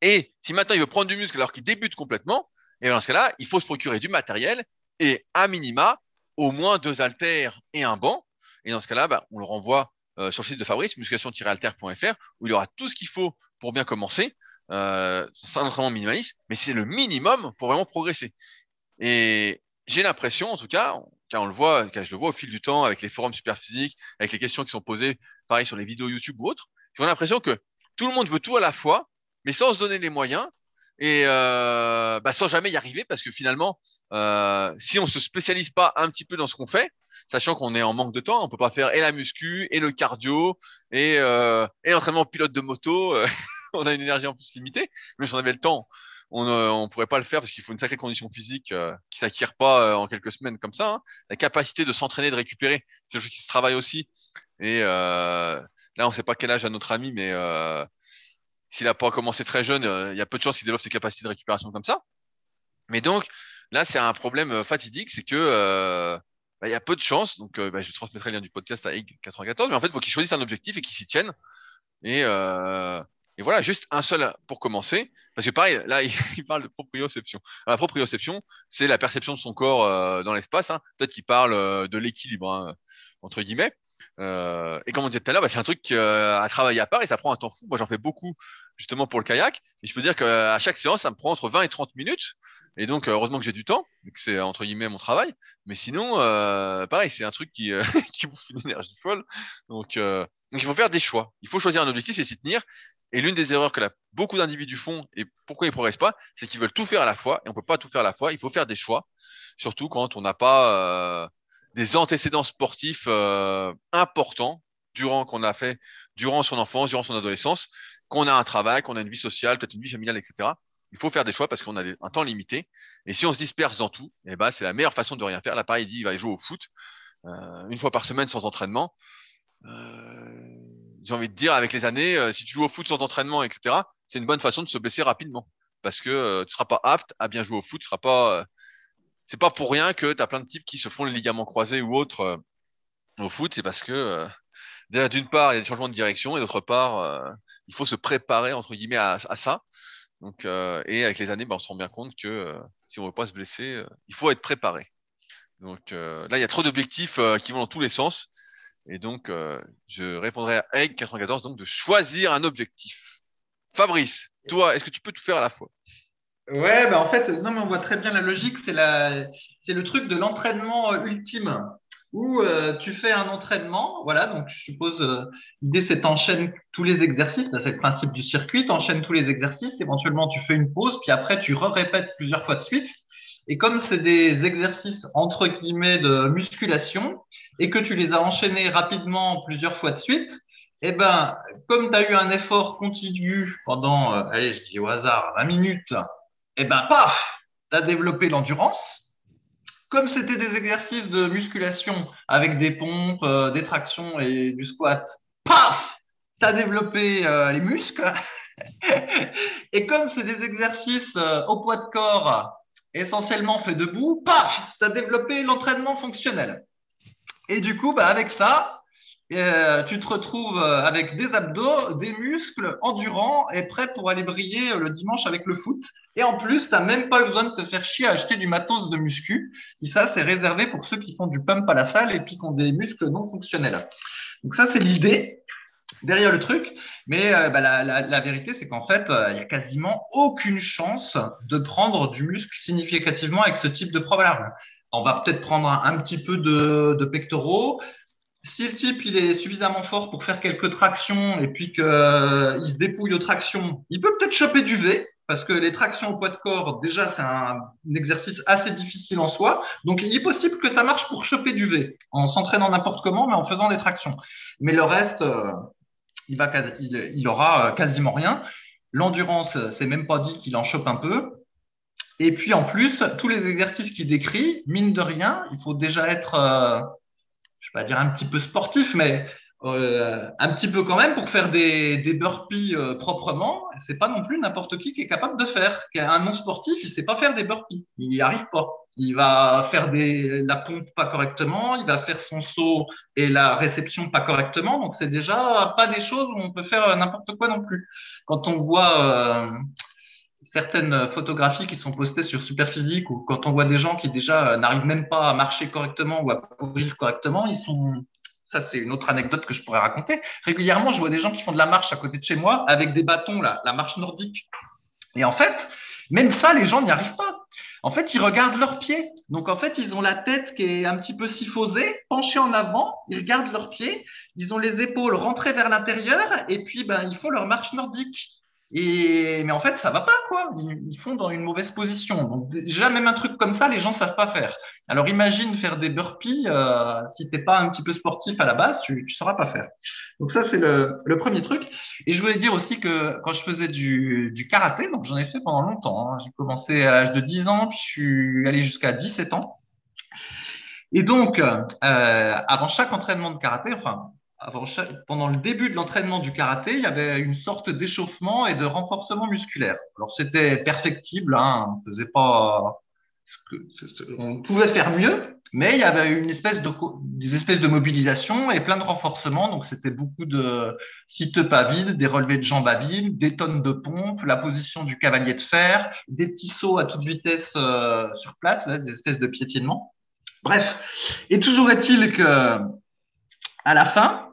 Et si maintenant il veut prendre du muscle alors qu'il débute complètement, et dans ce cas-là, il faut se procurer du matériel et à minima au moins deux haltères et un banc. Et dans ce cas-là, bah, on le renvoie euh, sur le site de Fabrice, musculation-halter.fr, où il y aura tout ce qu'il faut pour bien commencer. Euh, c'est un entraînement minimaliste, mais c'est le minimum pour vraiment progresser. Et j'ai l'impression, en tout cas, car on le voit, car je le vois au fil du temps avec les forums super physiques, avec les questions qui sont posées, pareil sur les vidéos YouTube ou autres, j'ai l'impression que tout le monde veut tout à la fois, mais sans se donner les moyens et euh, bah, sans jamais y arriver parce que finalement, euh, si on se spécialise pas un petit peu dans ce qu'on fait, sachant qu'on est en manque de temps, on peut pas faire et la muscu et le cardio et, euh, et l'entraînement pilote de moto. Euh, on a une énergie en plus limitée, mais si on avait le temps, on euh, on pourrait pas le faire parce qu'il faut une sacrée condition physique euh, qui s'acquiert pas en quelques semaines comme ça. Hein. La capacité de s'entraîner, de récupérer, c'est quelque chose qui se travaille aussi. Et là, on sait pas quel âge a notre ami, mais s'il n'a pas commencé très jeune, euh, il y a peu de chances qu'il développe ses capacités de récupération comme ça. Mais donc, là, c'est un problème euh, fatidique, c'est que euh, bah, y a peu de chances. Donc, bah, je transmettrai le lien du podcast à Egg94, mais en fait, il faut qu'il choisisse un objectif et qu'il s'y tienne. Et, et voilà, juste un seul pour commencer. Parce que pareil, là, il, parle de proprioception. la proprioception, c'est la perception de son corps dans l'espace. Hein. Peut-être qu'il parle de l'équilibre, hein, entre guillemets. Euh, et comme on disait tout à l'heure, bah, c'est un truc euh, à travailler à part et ça prend un temps fou. Moi, j'en fais beaucoup justement pour le kayak. Et je peux dire qu'à chaque séance, ça me prend entre 20 et 30 minutes. Et donc, heureusement que j'ai du temps, c'est entre guillemets mon travail. Mais sinon, euh, pareil, c'est un truc qui, qui bouffe une énergie folle. Donc, donc, il faut faire des choix. Il faut choisir un objectif et s'y tenir. Et l'une des erreurs que la, beaucoup d'individus font et pourquoi ils progressent pas, c'est qu'ils veulent tout faire à la fois et on peut pas tout faire à la fois. Il faut faire des choix, surtout quand on n'a pas des antécédents sportifs euh, importants durant qu'on a fait durant son enfance, durant son adolescence, qu'on a un travail, qu'on a une vie sociale, peut-être une vie familiale, etc. Il faut faire des choix parce qu'on a un temps limité. Et si on se disperse dans tout, eh ben, c'est la meilleure façon de rien faire. Là, pareil, dit, il va jouer au foot euh, une fois par semaine sans entraînement. Euh, J'ai envie de dire, avec les années, euh, si tu joues au foot sans entraînement, etc., c'est une bonne façon de se blesser rapidement parce que euh, tu seras pas apte à bien jouer au foot, tu seras pas c'est pas pour rien que tu as plein de types qui se font les ligaments croisés ou autres euh, au foot, c'est parce que euh, déjà d'une part, il y a des changements de direction et d'autre part, euh, il faut se préparer entre guillemets à, ça. Donc et avec les années, ben, on se rend bien compte que si on veut pas se blesser, il faut être préparé. Donc là, il y a trop d'objectifs qui vont dans tous les sens. Et donc, je répondrai à Egg 94 donc de choisir un objectif. Fabrice, toi, est-ce que tu peux tout faire à la fois? Ouais, bah en fait, non, mais on voit très bien la logique. C'est la, c'est le truc de l'entraînement euh, ultime où euh, tu fais un entraînement. Voilà, donc je suppose euh, l'idée c'est t'enchaînes tous les exercices. Bah, c'est le principe du circuit. T'enchaînes tous les exercices. Éventuellement, tu fais une pause, puis après tu re-répètes plusieurs fois de suite. Et comme c'est des exercices entre guillemets de musculation et que tu les as enchaînés rapidement plusieurs fois de suite, eh ben, comme tu as eu un effort continu pendant, allez, je dis au hasard, 20 minutes, et eh ben paf, tu as développé l'endurance. Comme c'était des exercices de musculation avec des pompes, euh, des tractions et du squat, paf, tu as développé euh, les muscles. et comme c'est des exercices euh, au poids de corps essentiellement faits debout, paf, tu as développé l'entraînement fonctionnel. Et du coup, bah, avec ça, euh, tu te retrouves euh, avec des abdos, des muscles endurants et prêt pour aller briller euh, le dimanche avec le foot. Et en plus, tu n'as même pas besoin de te faire chier à acheter du matos de muscu. Et ça, c'est réservé pour ceux qui font du pump à la salle et qui ont des muscles non fonctionnels. Donc ça, c'est l'idée derrière le truc. Mais bah, la, vérité, c'est qu'en fait, il y a quasiment aucune chance de prendre du muscle significativement avec ce type de problème. On va peut-être prendre un, petit peu de pectoraux, si le type il est suffisamment fort pour faire quelques tractions et puis qu'il euh, se dépouille aux tractions, il peut peut-être choper du V parce que les tractions au poids de corps, déjà, c'est un, exercice assez difficile en soi. Donc, il est possible que ça marche pour choper du V en s'entraînant n'importe comment, mais en faisant des tractions. Mais le reste, euh, il, va il, il, aura euh, quasiment rien. L'endurance, c'est même pas dit qu'il en chope un peu. Et puis, en plus, tous les exercices qu'il décrit, mine de rien, il faut déjà être je vais pas dire un petit peu sportif, mais euh, un petit peu quand même pour faire des, des burpees euh, proprement. C'est pas non plus n'importe qui qui est capable de faire. Un non sportif, il sait pas faire des burpees, il n'y arrive pas. Il va faire des, la pompe pas correctement, il va faire son saut et la réception pas correctement. Donc c'est déjà pas des choses où on peut faire n'importe quoi non plus. Quand on voit euh, certaines photographies qui sont postées sur Superphysique ou quand on voit des gens qui déjà euh, n'arrivent même pas à marcher correctement ou à courir correctement, ils sont ça c'est une autre anecdote que je pourrais raconter. Régulièrement, je vois des gens qui font de la marche à côté de chez moi avec des bâtons la marche nordique. Et en fait, même ça, les gens n'y arrivent pas. En fait, ils regardent leurs pieds. Donc, en fait, ils ont la tête qui est un petit peu syphosée, penchée en avant. Ils regardent leurs pieds. Ils ont les épaules rentrées vers l'intérieur. Et puis, ben, il faut leur marche nordique. Et, mais en fait, ça va pas, quoi. Ils, font dans une mauvaise position. Donc, déjà, même un truc comme ça, les gens savent pas faire. Alors, imagine faire des burpees, euh, si t'es pas un petit peu sportif à la base, tu, tu sauras pas faire. Donc, ça, c'est le, le, premier truc. Et je voulais dire aussi que quand je faisais du, du karaté, donc j'en ai fait pendant longtemps. Hein. J'ai commencé à l'âge de 10 ans, puis je suis allé jusqu'à 17 ans. Et donc, euh, avant chaque entraînement de karaté, enfin, pendant le début de l'entraînement du karaté, il y avait une sorte d'échauffement et de renforcement musculaire. Alors c'était perfectible, hein, on faisait pas, on pouvait faire mieux, mais il y avait une espèce de des espèces de mobilisation et plein de renforcements. Donc c'était beaucoup de sit-up à vide, des relevés de jambes à vide, des tonnes de pompes, la position du cavalier de fer, des petits sauts à toute vitesse euh, sur place, des espèces de piétinement. Bref, et toujours est-il que à la fin,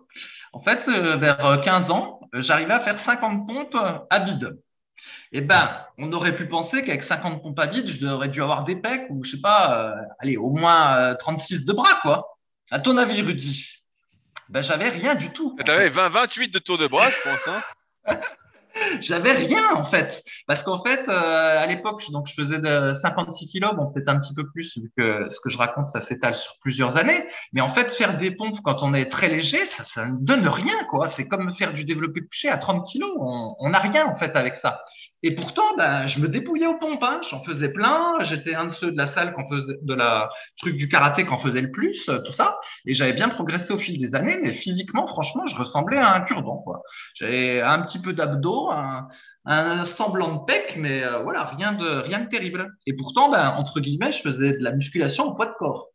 en fait, euh, vers 15 ans, euh, j'arrivais à faire 50 pompes à vide. Eh ben, on aurait pu penser qu'avec 50 pompes à vide, j'aurais dû avoir des pecs ou, je sais pas, euh, allez, au moins 36 de bras, quoi. À ton avis, Rudy? Ben, j'avais rien du tout. T'avais 20, 28 de tour de bras, je pense, hein J'avais rien en fait, parce qu'en fait, euh, à l'époque, je faisais de 56 kilos, bon peut-être un petit peu plus vu que ce que je raconte, ça s'étale sur plusieurs années. Mais en fait, faire des pompes quand on est très léger, ça, ça ne donne rien quoi. C'est comme faire du développé couché à 30 kilos, on n'a rien en fait avec ça. Et pourtant, ben, je me dépouillais aux pompes, hein. j'en faisais plein. J'étais un de ceux de la salle qu'on faisait, de la truc du karaté qu'on faisait le plus, euh, tout ça. Et j'avais bien progressé au fil des années, mais physiquement, franchement, je ressemblais à un cure-dent, quoi. J'avais un petit peu d'abdos, un, un, semblant de pec, mais euh, voilà, rien de rien de terrible. Et pourtant, ben, entre guillemets, je faisais de la musculation au poids de corps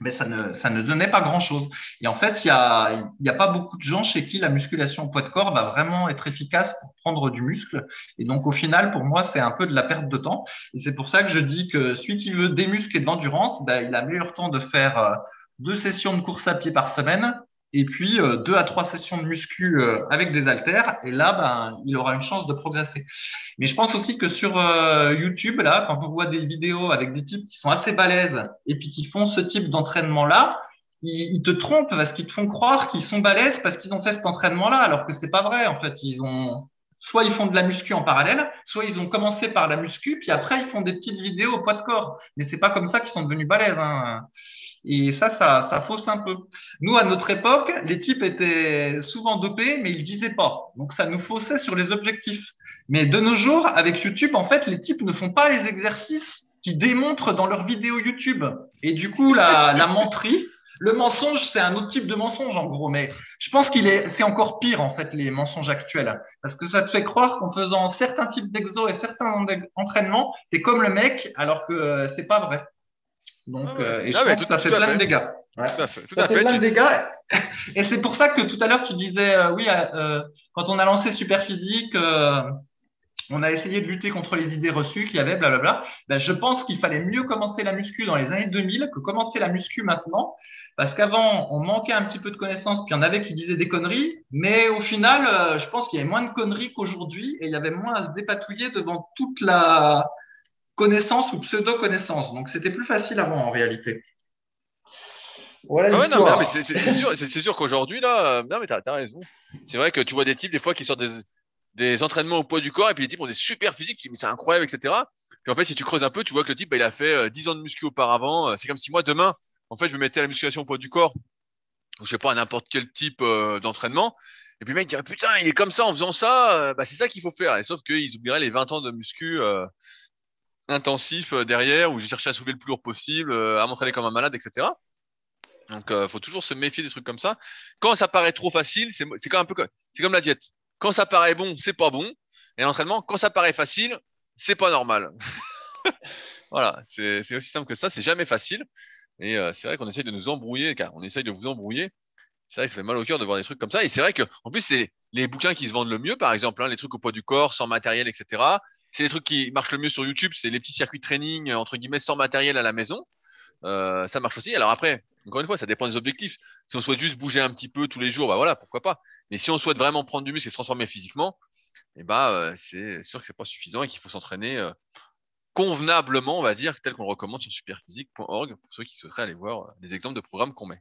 mais ça ne, ça ne donnait pas grand-chose. Et en fait, il n'y a, y a pas beaucoup de gens chez qui la musculation poids de corps va vraiment être efficace pour prendre du muscle. Et donc, au final, pour moi, c'est un peu de la perte de temps. Et c'est pour ça que je dis que celui qui veut des muscles et de l'endurance, ben, il a meilleur temps de faire euh, deux sessions de course à pied par semaine et puis euh, deux à trois sessions de muscu euh, avec des haltères, et là, ben, il aura une chance de progresser. Mais je pense aussi que sur euh, YouTube, là, quand on voit des vidéos avec des types qui sont assez balèzes et puis qui font ce type d'entraînement-là, ils, te trompent parce qu'ils te font croire qu'ils sont balèzes parce qu'ils ont fait cet entraînement-là, alors que c'est pas vrai. En fait, ils ont soit ils font de la muscu en parallèle, soit ils ont commencé par la muscu, puis après ils font des petites vidéos au poids de corps. Mais c'est pas comme ça qu'ils sont devenus balèzes. Hein. Et ça, ça, ça fausse un peu. Nous, à notre époque, les types étaient souvent dopés, mais ils disaient pas. Donc, ça nous faussait sur les objectifs. Mais de nos jours, avec YouTube, en fait, les types ne font pas les exercices qui démontrent dans leurs vidéos YouTube. Et du coup, la, la menterie, le mensonge, c'est un autre type de mensonge, en gros. Mais je pense qu'il est, c'est encore pire, en fait, les mensonges actuels. Parce que ça te fait croire qu'en faisant certains types d'exos et certains entraînements, t'es comme le mec, alors que euh, c'est pas vrai. Donc, Ah ouais. euh, et Ah je ouais, pense tout- que ça fait plein fait. de dégâts. Ouais. Tout à fait. Tout Ça à fait fait. plein de dégâts. Et c'est pour ça que tout à l'heure, tu disais, euh, oui, euh, quand on a lancé Superphysique, euh, on a essayé de lutter contre les idées reçues qu'il y avait, blablabla. Ben, je pense qu'il fallait mieux commencer la muscu dans les années 2000 que commencer la muscu maintenant. Parce qu'avant, on manquait un petit peu de connaissances, puis il y en avait qui disaient des conneries. Mais au final, euh, je pense qu'il y avait moins de conneries qu'aujourd'hui et il y avait moins à se dépatouiller devant toute la connaissance ou pseudo-connaissance. Donc, c'était plus facile avant, en réalité. Voilà ouais, non, mais, l'histoire. non, mais c'est sûr, qu'aujourd'hui, là, euh, non, mais t'as as raison. C'est vrai que tu vois des types, des fois, qui sortent des, des entraînements au poids du corps, et puis les types ont des super physiques, tu dis, mais c'est incroyable, etc. Puis en fait, si tu creuses un peu, tu vois que le type, bah, il a fait euh, 10 ans de muscu auparavant. Euh, C'est comme si moi, demain, en fait, je me mettais à la musculation au poids du corps, ou je sais pas, à n'importe quel type euh, d'entraînement. Et puis le mec dirait, putain, il est comme ça en faisant ça, euh, bah, c'est ça qu'il faut faire. Et sauf qu'ils oublieraient les 20 ans de muscu euh, intensif euh, derrière, où j'ai cherché à soulever le plus lourd possible, euh, à m'entraîner comme un malade, etc. Donc, euh, faut toujours se méfier des trucs comme ça. Quand ça paraît trop facile, c'est comme un peu comme, c'est comme la diète. Quand ça paraît bon, c'est pas bon. Et l'entraînement, quand ça paraît facile, c'est pas normal. voilà, c'est c'est aussi simple que ça. C'est jamais facile. Et euh, c'est vrai qu'on essaye de nous embrouiller, car on essaye de vous embrouiller. C'est vrai que ça fait mal au cœur de voir des trucs comme ça. Et c'est vrai que, en plus, c'est les bouquins qui se vendent le mieux, par exemple, hein, les trucs au poids du corps, sans matériel, etc. C'est les trucs qui marchent le mieux sur YouTube. C'est les petits circuits de training, euh, entre guillemets, sans matériel à la maison. Euh, ça marche aussi. Alors après, encore une fois, ça dépend des objectifs. Si on souhaite juste bouger un petit peu tous les jours, bah voilà, pourquoi pas. Mais si on souhaite vraiment prendre du muscle et se transformer physiquement, eh bah, euh, c'est sûr que c'est pas suffisant et qu'il faut s'entraîner convenablement, on va dire, tel qu'on le recommande sur superphysique.org pour ceux qui souhaiteraient aller voir les exemples de programmes qu'on met.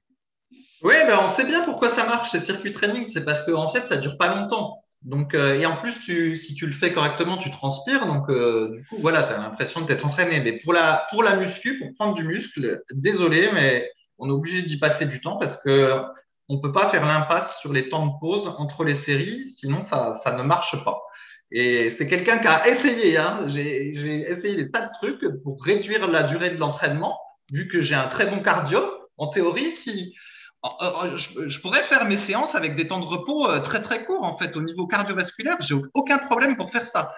Oui, ben on sait bien pourquoi ça marche, ces circuits training. C'est parce qu'en en fait, ça dure pas longtemps. Donc, euh, et en plus, tu, si tu le fais correctement, tu transpires. Donc, euh, du coup, voilà, tu as l'impression de t'être entraîné. Mais pour la, pour la muscu, pour prendre du muscle, désolé, mais on est obligé d'y passer du temps parce que on peut pas faire l'impasse sur les temps de pause entre les séries, sinon ça, ça ne marche pas. Et c'est quelqu'un qui a essayé, hein. J'ai, essayé des tas de trucs pour réduire la durée de l'entraînement, vu que j'ai un très bon cardio. En théorie, si, je, je pourrais faire mes séances avec des temps de repos euh, très très courts en fait au niveau cardiovasculaire j'ai aucun problème pour faire ça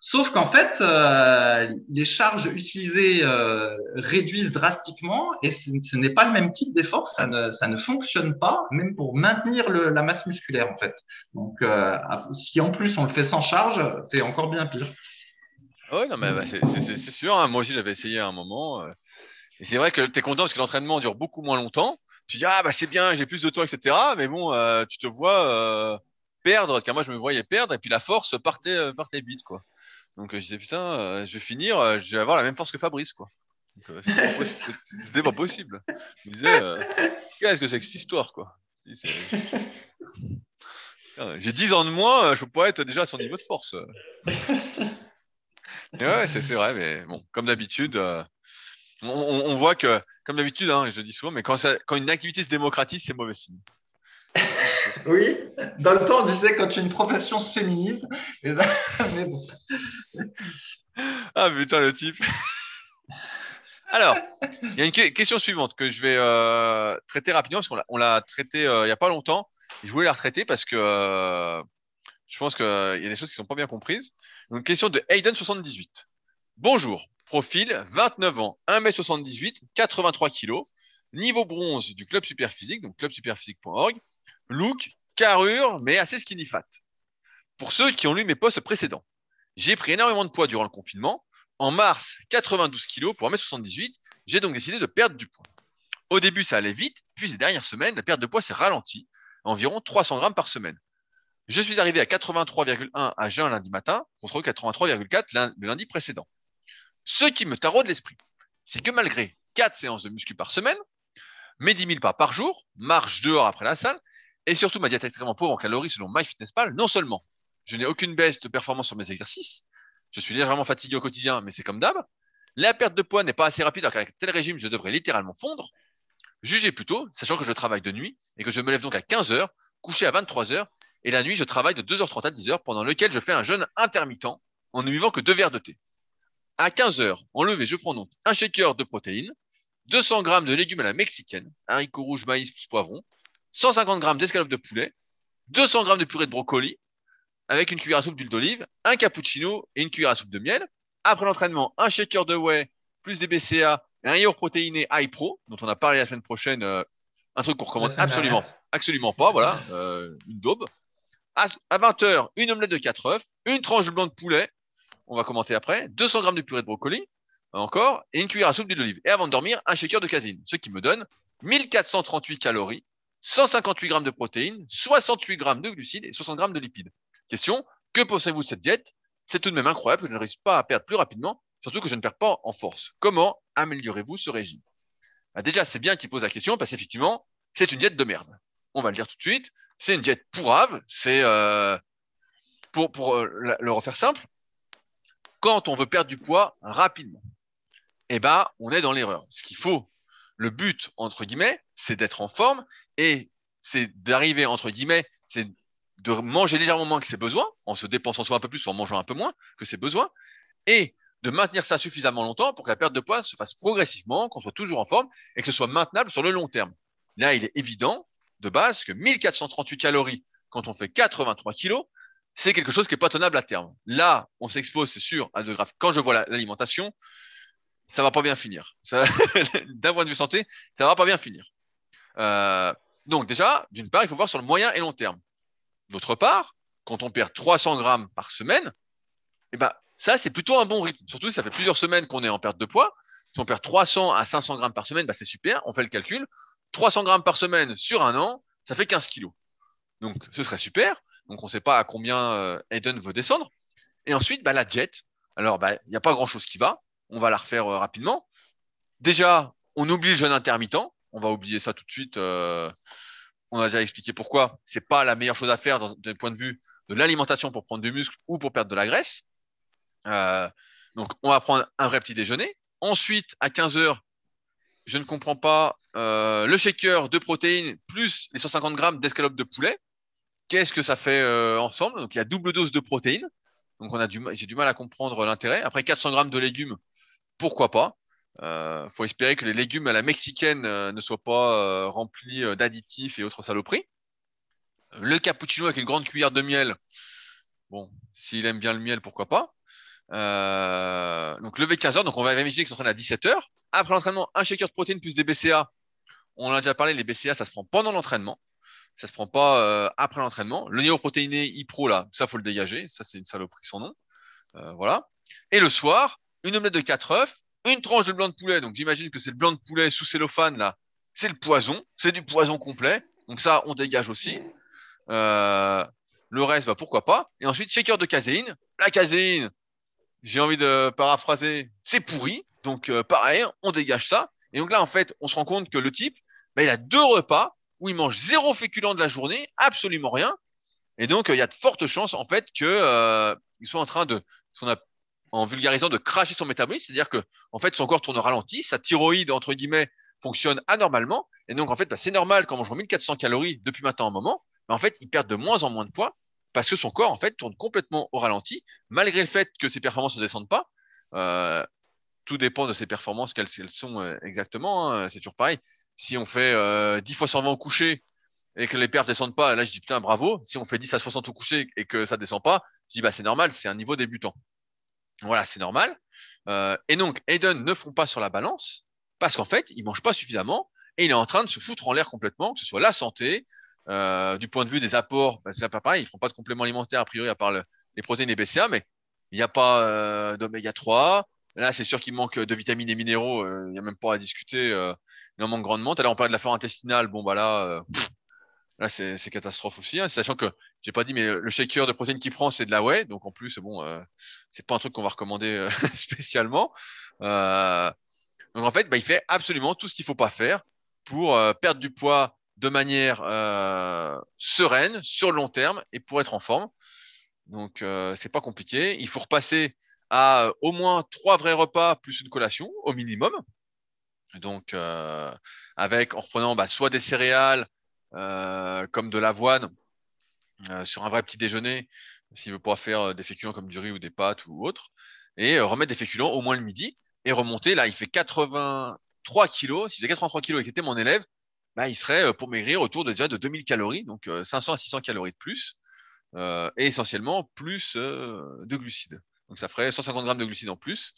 sauf qu'en fait euh, les charges utilisées euh, réduisent drastiquement et ce, n'est pas le même type d'effort ça ne, ça ne fonctionne pas même pour maintenir la masse musculaire en fait donc euh, si en plus on le fait sans charge c'est encore bien pire Ah ouais, non, mais bah, c'est sûr. hein. Moi aussi, j'avais essayé à un moment. et c'est vrai que tu es content parce que l'entraînement dure beaucoup moins longtemps. Tu dis, ah, bah, c'est bien, j'ai plus de temps, etc. Mais bon, euh, tu te vois euh, perdre, car moi, je me voyais perdre, et puis la force partait, euh, partait vite, quoi. Donc, euh, je disais, putain, je vais finir, je vais avoir la même force que Fabrice, quoi. C'était pas, possible. Je me disais, qu'est-ce que c'est que cette histoire, quoi? J'ai 10 ans de moins, je peux pas être déjà à son niveau de force. Et ouais, c'est c'est vrai, mais bon, comme d'habitude, on, on- on voit que, comme d'habitude, hein, je dis souvent, mais quand, ça, quand une activité se démocratise, c'est mauvais signe. oui dans le temps on disait quand une profession se féminise mais bon. Ah putain, le type. Alors, il y a une que- question suivante que je vais euh, traiter rapidement parce qu'on l'a- traité euh, il y a pas longtemps. Et je voulais la retraiter parce que euh, je pense qu'il y a des choses qui sont pas bien comprises. Donc, question de Hayden78. Bonjour, profil 29 ans, 1m78, 83 kg, niveau bronze du club Superphysique, donc clubsuperphysique.org, look, carrure, mais assez skinny fat. Pour ceux qui ont lu mes posts précédents, j'ai pris énormément de poids durant le confinement. En mars, 92 kg pour 1m78. J'ai donc décidé de perdre du poids. Au début, ça allait vite, puis ces dernières semaines, la perte de poids s'est ralentie, environ 300 grammes par semaine. Je suis arrivé à 83,1 à jeun lundi matin, contre 83,4 lun- le lundi précédent. Ce qui me taraude l'esprit, c'est que malgré 4 séances de muscu par semaine, mes 10 000 pas par jour, marche dehors après la salle, et surtout ma diète extrêmement pauvre en calories selon MyFitnessPal, non seulement je n'ai aucune baisse de performance sur mes exercices, je suis légèrement fatigué au quotidien, mais c'est comme d'hab. La perte de poids n'est pas assez rapide, alors qu'avec tel régime, je devrais littéralement fondre. Jugez plutôt, sachant que je travaille de nuit et que je me lève donc à 15 heures, couché à 23 heures, et la nuit, je travaille de 2h30 à 10h, pendant lequel je fais un jeûne intermittent en ne buvant que deux verres de thé. À 15 heures, en levé, je prends donc un shaker de protéines, 200 grammes de légumes à la mexicaine, haricots rouges, maïs, poivrons, 150 grammes d'escalope de poulet, 200 grammes de purée de brocoli, avec une cuillère à soupe d'huile d'olive, un cappuccino et une cuillère à soupe de miel. Après l'entraînement, un shaker de whey, plus des BCA, un yaourt protéiné high pro, dont on a parlé la semaine prochaine, euh, un truc qu'on recommande absolument, absolument pas, voilà, euh, une daube. À, 20h, une omelette de 4 œufs, une tranche blanc de poulet, on va commenter après, 200 grammes de purée de brocoli, encore, et une cuillère à soupe d'huile d'olive. Et avant de dormir, un shaker de caséine, ce qui me donne 1438 calories, 158 grammes de protéines, 68 grammes de glucides et 60 grammes de lipides. Question, que pensez-vous de cette diète? C'est tout de même incroyable que je ne réussisse pas à perdre plus rapidement, surtout que je ne perds pas en force. Comment améliorez-vous ce régime? Bah Déjà, c'est bien qu'il pose la question parce qu'effectivement, c'est une diète de merde. On va le dire tout de suite. C'est une diète pourrave. C'est euh, pour, pour euh, le refaire simple. Quand on veut perdre du poids rapidement, eh ben, on est dans l'erreur. Ce qu'il faut, le but entre guillemets, c'est d'être en forme et c'est d'arriver entre guillemets, c'est de manger légèrement moins que ses besoins, en se dépensant soit un peu plus, ou en mangeant un peu moins que ses besoins, et de maintenir ça suffisamment longtemps pour que la perte de poids se fasse progressivement, qu'on soit toujours en forme et que ce soit maintenable sur le long terme. Là, il est évident de base que 1438 calories quand on fait 83 kilos, c'est quelque chose qui est pas tenable à terme. Là, on s'expose, c'est sûr, à de graves. Quand je vois l'alimentation, ça va pas bien finir. D'un point de vue santé, ça va pas bien finir. Euh, donc déjà, d'une part, il faut voir sur le moyen et long terme. D'autre part, quand on perd 300 grammes par semaine, eh ben, ça, c'est plutôt un bon rythme. Surtout si ça fait plusieurs semaines qu'on est en perte de poids. Si on perd 300 à 500 grammes par semaine, bah, c'est super. On fait le calcul. 300 grammes par semaine sur un an, ça fait 15 kilos. Donc, ce serait super. Donc, on ne sait pas à combien euh, Aiden veut descendre. Et ensuite, bah, la diète. Alors, bah, il n'y a pas grand chose qui va. On va la refaire euh, rapidement. Déjà, on oublie le jeûne intermittent. On va oublier ça tout de suite. Euh, on a déjà expliqué pourquoi. C'est pas la meilleure chose à faire d'un point de vue de l'alimentation pour prendre du muscle ou pour perdre de la graisse. Euh, donc, on va prendre un vrai petit déjeuner. Ensuite, à 15 heures, je ne comprends pas euh, le shaker de protéines plus les 150 grammes d'escalope de poulet. Qu'est-ce que ça fait euh, ensemble Donc, il y a double dose de protéines. Donc, j'ai du mal à comprendre l'intérêt. Après, 400 grammes de légumes, pourquoi pas? Euh, faut espérer que les légumes à la mexicaine euh, ne soient pas remplis d'additifs et autres saloperies. Le cappuccino avec une grande cuillère de miel. Bon, s'il aime bien le miel, pourquoi pas? donc lever 15 heures, donc on va imaginer qu'il s'entraîne à 17 heures. Après l'entraînement, un shaker de protéines plus des BCA. On en a déjà parlé, les BCA, ça se prend pendant l'entraînement. Ça se prend pas après l'entraînement. Le néo-protéiné e-pro, là, ça faut le dégager. Ça, c'est une saloperie son nom. voilà. Et le soir, une omelette de 4 œufs, une tranche de blanc de poulet. Donc j'imagine que c'est le blanc de poulet sous cellophane là. C'est le poison, c'est du poison complet. Donc ça, on dégage aussi. Euh, le reste, bah, pourquoi pas. Et ensuite, shaker de caséine. La caséine, j'ai envie de paraphraser, c'est pourri. Donc euh, pareil, on dégage ça. Et donc là, en fait, on se rend compte que le type, bah, il a deux repas où il mange zéro féculent de la journée, absolument rien. Et donc, euh, il y a de fortes chances, en fait, qu'il euh, soit en train de, en vulgarisant, de cracher son métabolisme, c'est-à-dire que en fait son corps tourne au ralenti, sa thyroïde entre guillemets fonctionne anormalement, et donc en fait bah, c'est normal quand on mange 1400 calories depuis maintenant un moment, mais en fait il perd de moins en moins de poids parce que son corps en fait tourne complètement au ralenti, malgré le fait que ses performances ne descendent pas. Euh, tout dépend de ses performances, quelles elles sont exactement. Hein, c'est toujours pareil. Si on fait euh, 10 fois 120 au coucher et que les pertes descendent pas, là je dis putain bravo. Si on fait 10 à 60 au coucher et que ça descend pas, je dis bah c'est normal, c'est un niveau débutant. Voilà, c'est normal. Euh, et donc, Aiden ne fond pas sur la balance parce qu'en fait, il mange pas suffisamment et il est en train de se foutre en l'air complètement, que ce soit la santé, euh, du point de vue des apports, bah, c'est pas pareil, ils font pas de compléments alimentaires a priori à part les protéines et BCA, mais il n'y a pas euh, d'oméga 3. Là, c'est sûr qu'il manque de vitamines et minéraux, euh, il n'y a même pas à discuter, euh, il en manque grandement. Tout à l'heure, on parlait de la flore intestinale, bon bah là, euh, Là, c'est catastrophe aussi, hein, sachant que j'ai pas dit, mais le shaker de protéines qu'il prend, c'est de la whey, donc en plus, bon, euh, c'est pas un truc qu'on va recommander euh, spécialement. Euh, donc en fait, bah, il fait absolument tout ce qu'il faut pas faire pour euh, perdre du poids de manière euh, sereine, sur le long terme, et pour être en forme. Donc c'est pas compliqué. Il faut repasser à au moins trois vrais repas plus une collation au minimum. Donc avec en reprenant bah, soit des céréales euh, comme de l'avoine euh, sur un vrai petit déjeuner, s'il veut pas faire euh, des féculents comme du riz ou des pâtes ou autre, et remettre des féculents au moins le midi et remonter. Là, il fait 83 kilos. S'il fait 83 kilos et qu'il était mon élève, bah, il serait pour maigrir autour de déjà de 2000 calories, donc 500 à 600 calories de plus, euh, et essentiellement plus euh, de glucides. Donc ça ferait 150 grammes de glucides en plus.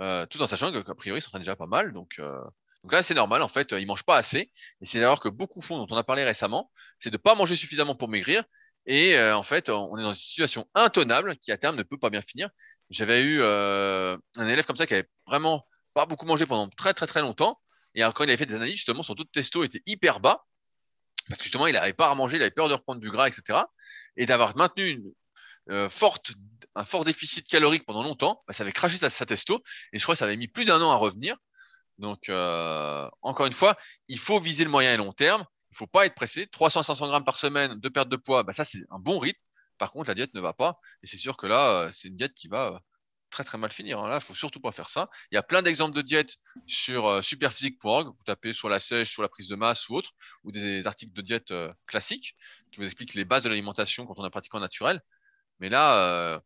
euh, tout en sachant qu'a priori, il s'entraîne déjà pas mal. Donc, euh, donc là, c'est normal, en fait, il mange pas assez. Et c'est d'ailleurs que beaucoup font, dont on a parlé récemment, c'est de pas manger suffisamment pour maigrir. Et euh, en fait, on est dans une situation intenable qui à terme ne peut pas bien finir. J'avais eu euh, un élève comme ça qui avait vraiment pas beaucoup mangé pendant très très très longtemps. Et quand il avait fait des analyses, justement, son taux de testo était hyper bas. Parce que justement, il n'arrivait pas à manger, il avait peur de reprendre du gras, etc. Et d'avoir maintenu une euh, forte, un fort déficit calorique pendant longtemps, bah, ça avait craché sa, sa, testo. Et je crois que ça avait mis plus d'un an à revenir. Donc, euh, encore une fois, il faut viser le moyen et long terme. Il faut pas être pressé. 300 500 grammes par semaine de perte de poids, bah, ça, c'est un bon rythme. Par contre, la diète ne va pas. Et c'est sûr que là, euh, c'est une diète qui va euh, très très mal finir. Hein. Là, il faut surtout pas faire ça. Il y a plein d'exemples de diètes sur superphysique.org. Vous tapez sur la sèche, sur la prise de masse ou autre, ou des articles de diète classiques qui vous expliquent les bases de l'alimentation quand on a pratiquement naturel. Mais là,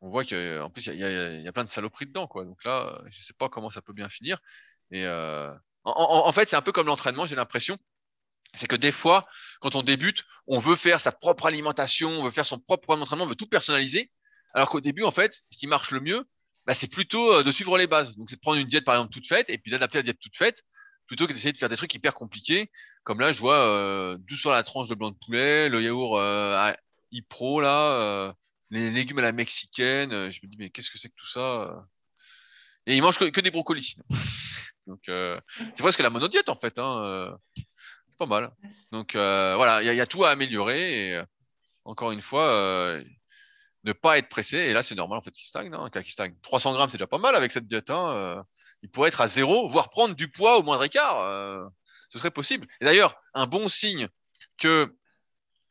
on voit qu'en plus, il y, y a plein de saloperies dedans. Quoi. Donc là, je sais pas comment ça peut bien finir. Et en, en, en fait, c'est un peu comme l'entraînement, j'ai l'impression c'est que des fois, quand on débute, on veut faire sa propre alimentation, on veut faire son propre entraînement, on veut tout personnaliser. Alors qu'au début, en fait, ce qui marche le mieux, bah, c'est plutôt euh, de suivre les bases. Donc, c'est de prendre une diète, par exemple, toute faite, et puis d'adapter la diète toute faite, plutôt que d'essayer de faire des trucs hyper compliqués. Comme là, je vois euh, sur la tranche de blanc de poulet, le yaourt euh, Ipro, là, euh, les légumes à la mexicaine. Euh, je me dis, mais qu'est-ce que c'est que tout ça Et ils mangent que, des brocolis. Donc, c'est presque la monodiète, en fait. Hein, c'est pas mal. Donc, voilà, il y, a tout à améliorer. Et, encore une fois, ne pas être pressé. Et là, c'est normal en fait qu'il stagne. Hein, qu'il stagne. 300 grammes, c'est déjà pas mal avec cette diète. Hein, euh, il pourrait être à zéro, voire prendre du poids au moindre écart. Euh, ce serait possible. Et d'ailleurs, un bon signe que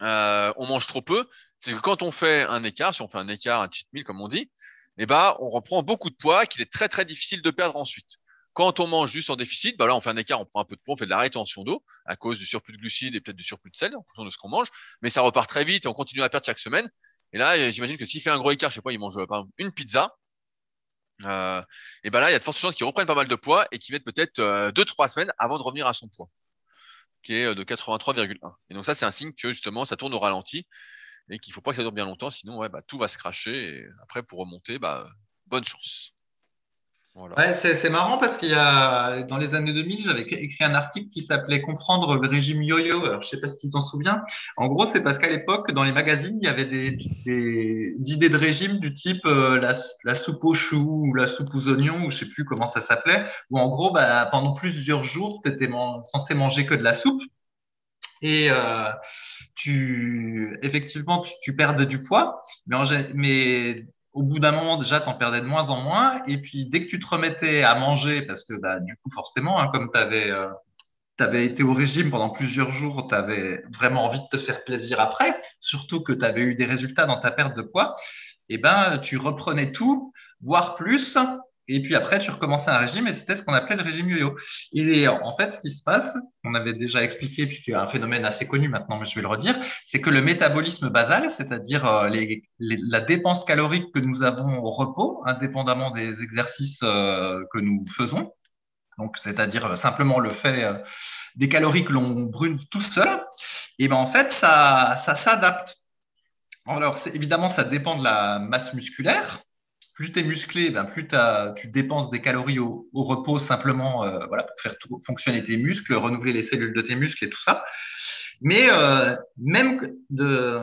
euh, on mange trop peu, c'est que quand on fait un écart, si on fait un écart, un cheat meal comme on dit, eh ben, on reprend beaucoup de poids qu'il est très très difficile de perdre ensuite. Quand on mange juste en déficit, bah là, on fait un écart, on prend un peu de poids, on fait de la rétention d'eau à cause du surplus de glucides et peut-être du surplus de sel en fonction de ce qu'on mange. Mais ça repart très vite et on continue à perdre chaque semaine. Et là, j'imagine que s'il fait un gros écart, je sais pas, il mange par exemple une pizza, euh, et ben là, il y a de fortes chances qu'il reprenne pas mal de poids et qu'il mette peut-être euh, deux, trois semaines avant de revenir à son poids, qui est euh, de 83,1. Et donc ça, c'est un signe que justement, ça tourne au ralenti et qu'il faut pas que ça dure bien longtemps, sinon bah, tout va se cracher. Et après, pour remonter, bah, bonne chance. C'est marrant parce qu'il y a dans les années 2000, j'avais écrit un article qui s'appelait Comprendre le régime yo-yo. Alors, je sais pas si tu t'en souviens. En gros, c'est parce qu'à l'époque, dans les magazines, il y avait des, idées de régime du type euh, la, soupe aux choux ou la soupe aux oignons ou je sais plus comment ça s'appelait. Où en gros, bah, pendant plusieurs jours, tu étais censé manger que de la soupe et euh, tu effectivement tu, tu perds du poids, mais, en, au bout d'un moment, déjà, t'en perdais de moins en moins. Et puis, dès que tu te remettais à manger, parce que bah, du coup, forcément, hein, comme tu avais, euh, été au régime pendant plusieurs jours, tu avais vraiment envie de te faire plaisir après, surtout que tu avais eu des résultats dans ta perte de poids, et ben, tu reprenais tout, voire plus, et puis après, tu recommençais un régime et c'était ce qu'on appelait le régime yo-yo. Et en fait, ce qui se passe, on avait déjà expliqué, puisqu'il y a un phénomène assez connu maintenant, mais je vais le redire, c'est que le métabolisme basal, c'est-à-dire euh, la dépense calorique que nous avons au repos, indépendamment des exercices euh, que nous faisons, donc c'est-à-dire euh, simplement le fait des calories que l'on brûle tout seul, et ben en fait, ça, ça s'adapte. Alors, évidemment, ça dépend de la masse musculaire plus tu es musclé, ben plus tu dépenses des calories au, repos simplement euh, voilà, pour faire fonctionner tes muscles, renouveler les cellules de tes muscles et tout ça. Mais euh, même de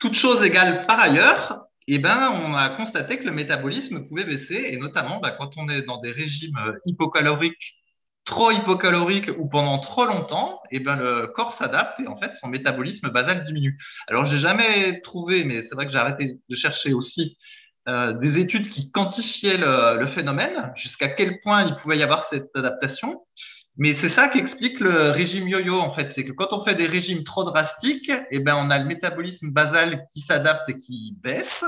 toutes choses égales par ailleurs, eh ben, on a constaté que le métabolisme pouvait baisser, et notamment ben, quand on est dans des régimes euh, hypocaloriques, trop hypocaloriques ou pendant trop longtemps, eh ben, le corps s'adapte et en fait son métabolisme basal diminue. Alors j'ai jamais trouvé, mais c'est vrai que j'ai arrêté de chercher aussi euh, des études qui quantifiaient le, phénomène, jusqu'à quel point il pouvait y avoir cette adaptation. Mais c'est ça qui explique le régime yo-yo, en fait. C'est que quand on fait des régimes trop drastiques, eh ben, on a le métabolisme basal qui s'adapte et qui baisse.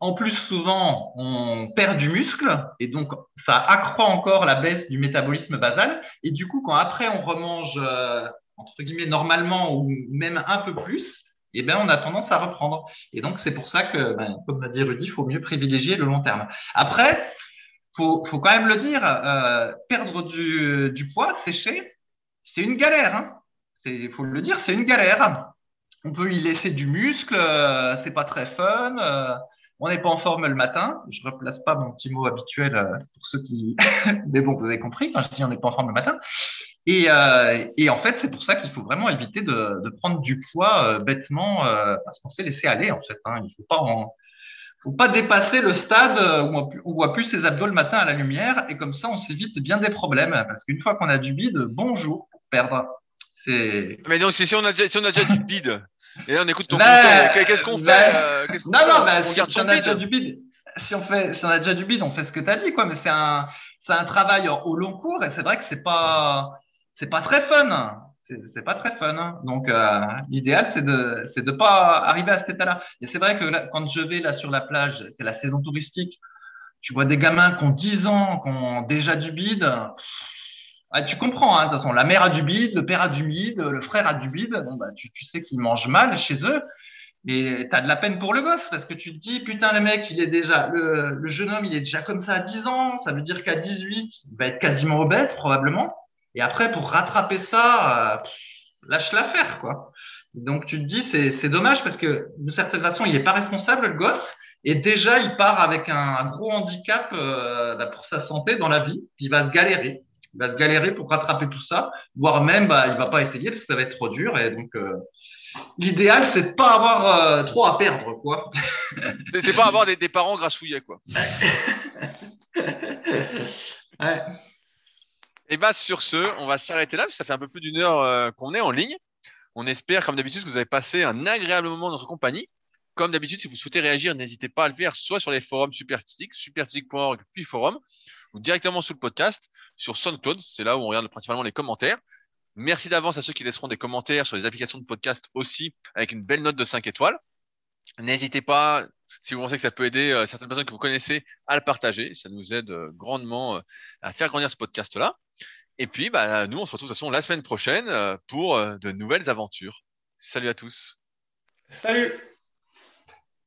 En plus, souvent, on perd du muscle et donc ça accroît encore la baisse du métabolisme basal. Et du coup, quand après on remange, euh, entre guillemets, normalement ou même un peu plus, eh ben, on a tendance à reprendre. Et donc, c'est pour ça que, ben, comme l'a dit Rudy, il faut mieux privilégier le long terme. Après, faut, faut quand même le dire, euh, perdre du, poids, sécher, c'est une galère. Hein. Il faut le dire, c'est une galère. On peut y laisser du muscle, euh, c'est pas très fun. Euh, on n'est pas en forme le matin. Je replace pas mon petit mot habituel euh, pour ceux qui. Mais bon, vous avez compris je dis on n'est pas en forme le matin. Et, euh, et en fait, c'est pour ça qu'il faut vraiment éviter de, prendre du poids euh, bêtement parce qu'on s'est laissé aller en fait. Hein. Il en, faut pas dépasser le stade où on, on voit plus ses abdos le matin à la lumière et comme ça, on s'évite bien des problèmes parce qu'une fois qu'on a du bide, bonjour pour perdre. Mais donc si on a déjà, si on a déjà du bide et là on écoute ton conseil, qu'est-ce qu'on fait qu Non, non, on garde si, son on a déjà du bide. Si on fait, si on a déjà du bide, on fait ce que tu as dit, quoi. Mais c'est un, c'est un travail au long cours et c'est vrai que c'est pas, c'est pas très fun. C'est pas très fun. Donc, euh, l'idéal, c'est de c'est de pas arriver à cet état-là. Et c'est vrai que là, quand je vais là sur la plage, c'est la saison touristique. Tu vois des gamins qui ont 10 ans, qui ont déjà du bide. Ah, tu comprends, hein, de toute façon, la mère a du bide, le père a du bide, le frère a du bide. Bon, bah, tu, sais qu'ils mangent mal chez eux. Et tu as de la peine pour le gosse parce que tu te dis, putain, le mec, il est déjà, le, jeune homme, il est déjà comme ça à 10 ans. Ça veut dire qu'à 18, il va être quasiment obèse, probablement. Et après, pour rattraper ça, euh, lâche l'affaire, quoi. Donc tu te dis, c'est dommage parce que de certaine façon, il n'est pas responsable, le gosse. Et déjà, il part avec un, un gros handicap euh, bah, pour sa santé dans la vie. Puis il va se galérer. Il va se galérer pour rattraper tout ça, voire même, bah, il va pas essayer parce que ça va être trop dur. Et donc, euh, l'idéal, c'est de pas avoir euh, trop à perdre, quoi. c'est pas avoir des, des parents grassouillés, quoi. ouais. Et bah sur ce, on va s'arrêter là, parce que ça fait un peu plus d'une heure euh, qu'on est en ligne. On espère, comme d'habitude, que vous avez passé un agréable moment dans notre compagnie. Comme d'habitude, si vous souhaitez réagir, n'hésitez pas à le faire soit sur les forums Superphysique, superphysique.org, puis forum, ou directement sous le podcast, sur SoundCloud, c'est là où on regarde principalement les commentaires. Merci d'avance à ceux qui laisseront des commentaires sur les applications de podcast aussi, avec une belle note de 5 étoiles. N'hésitez pas, si vous pensez que ça peut aider euh, certaines personnes que vous connaissez, à le partager. Ça nous aide euh, grandement euh, à faire grandir ce podcast-là. Et puis, bah, nous, on se retrouve de toute façon la semaine prochaine pour de nouvelles aventures. Salut à tous. Salut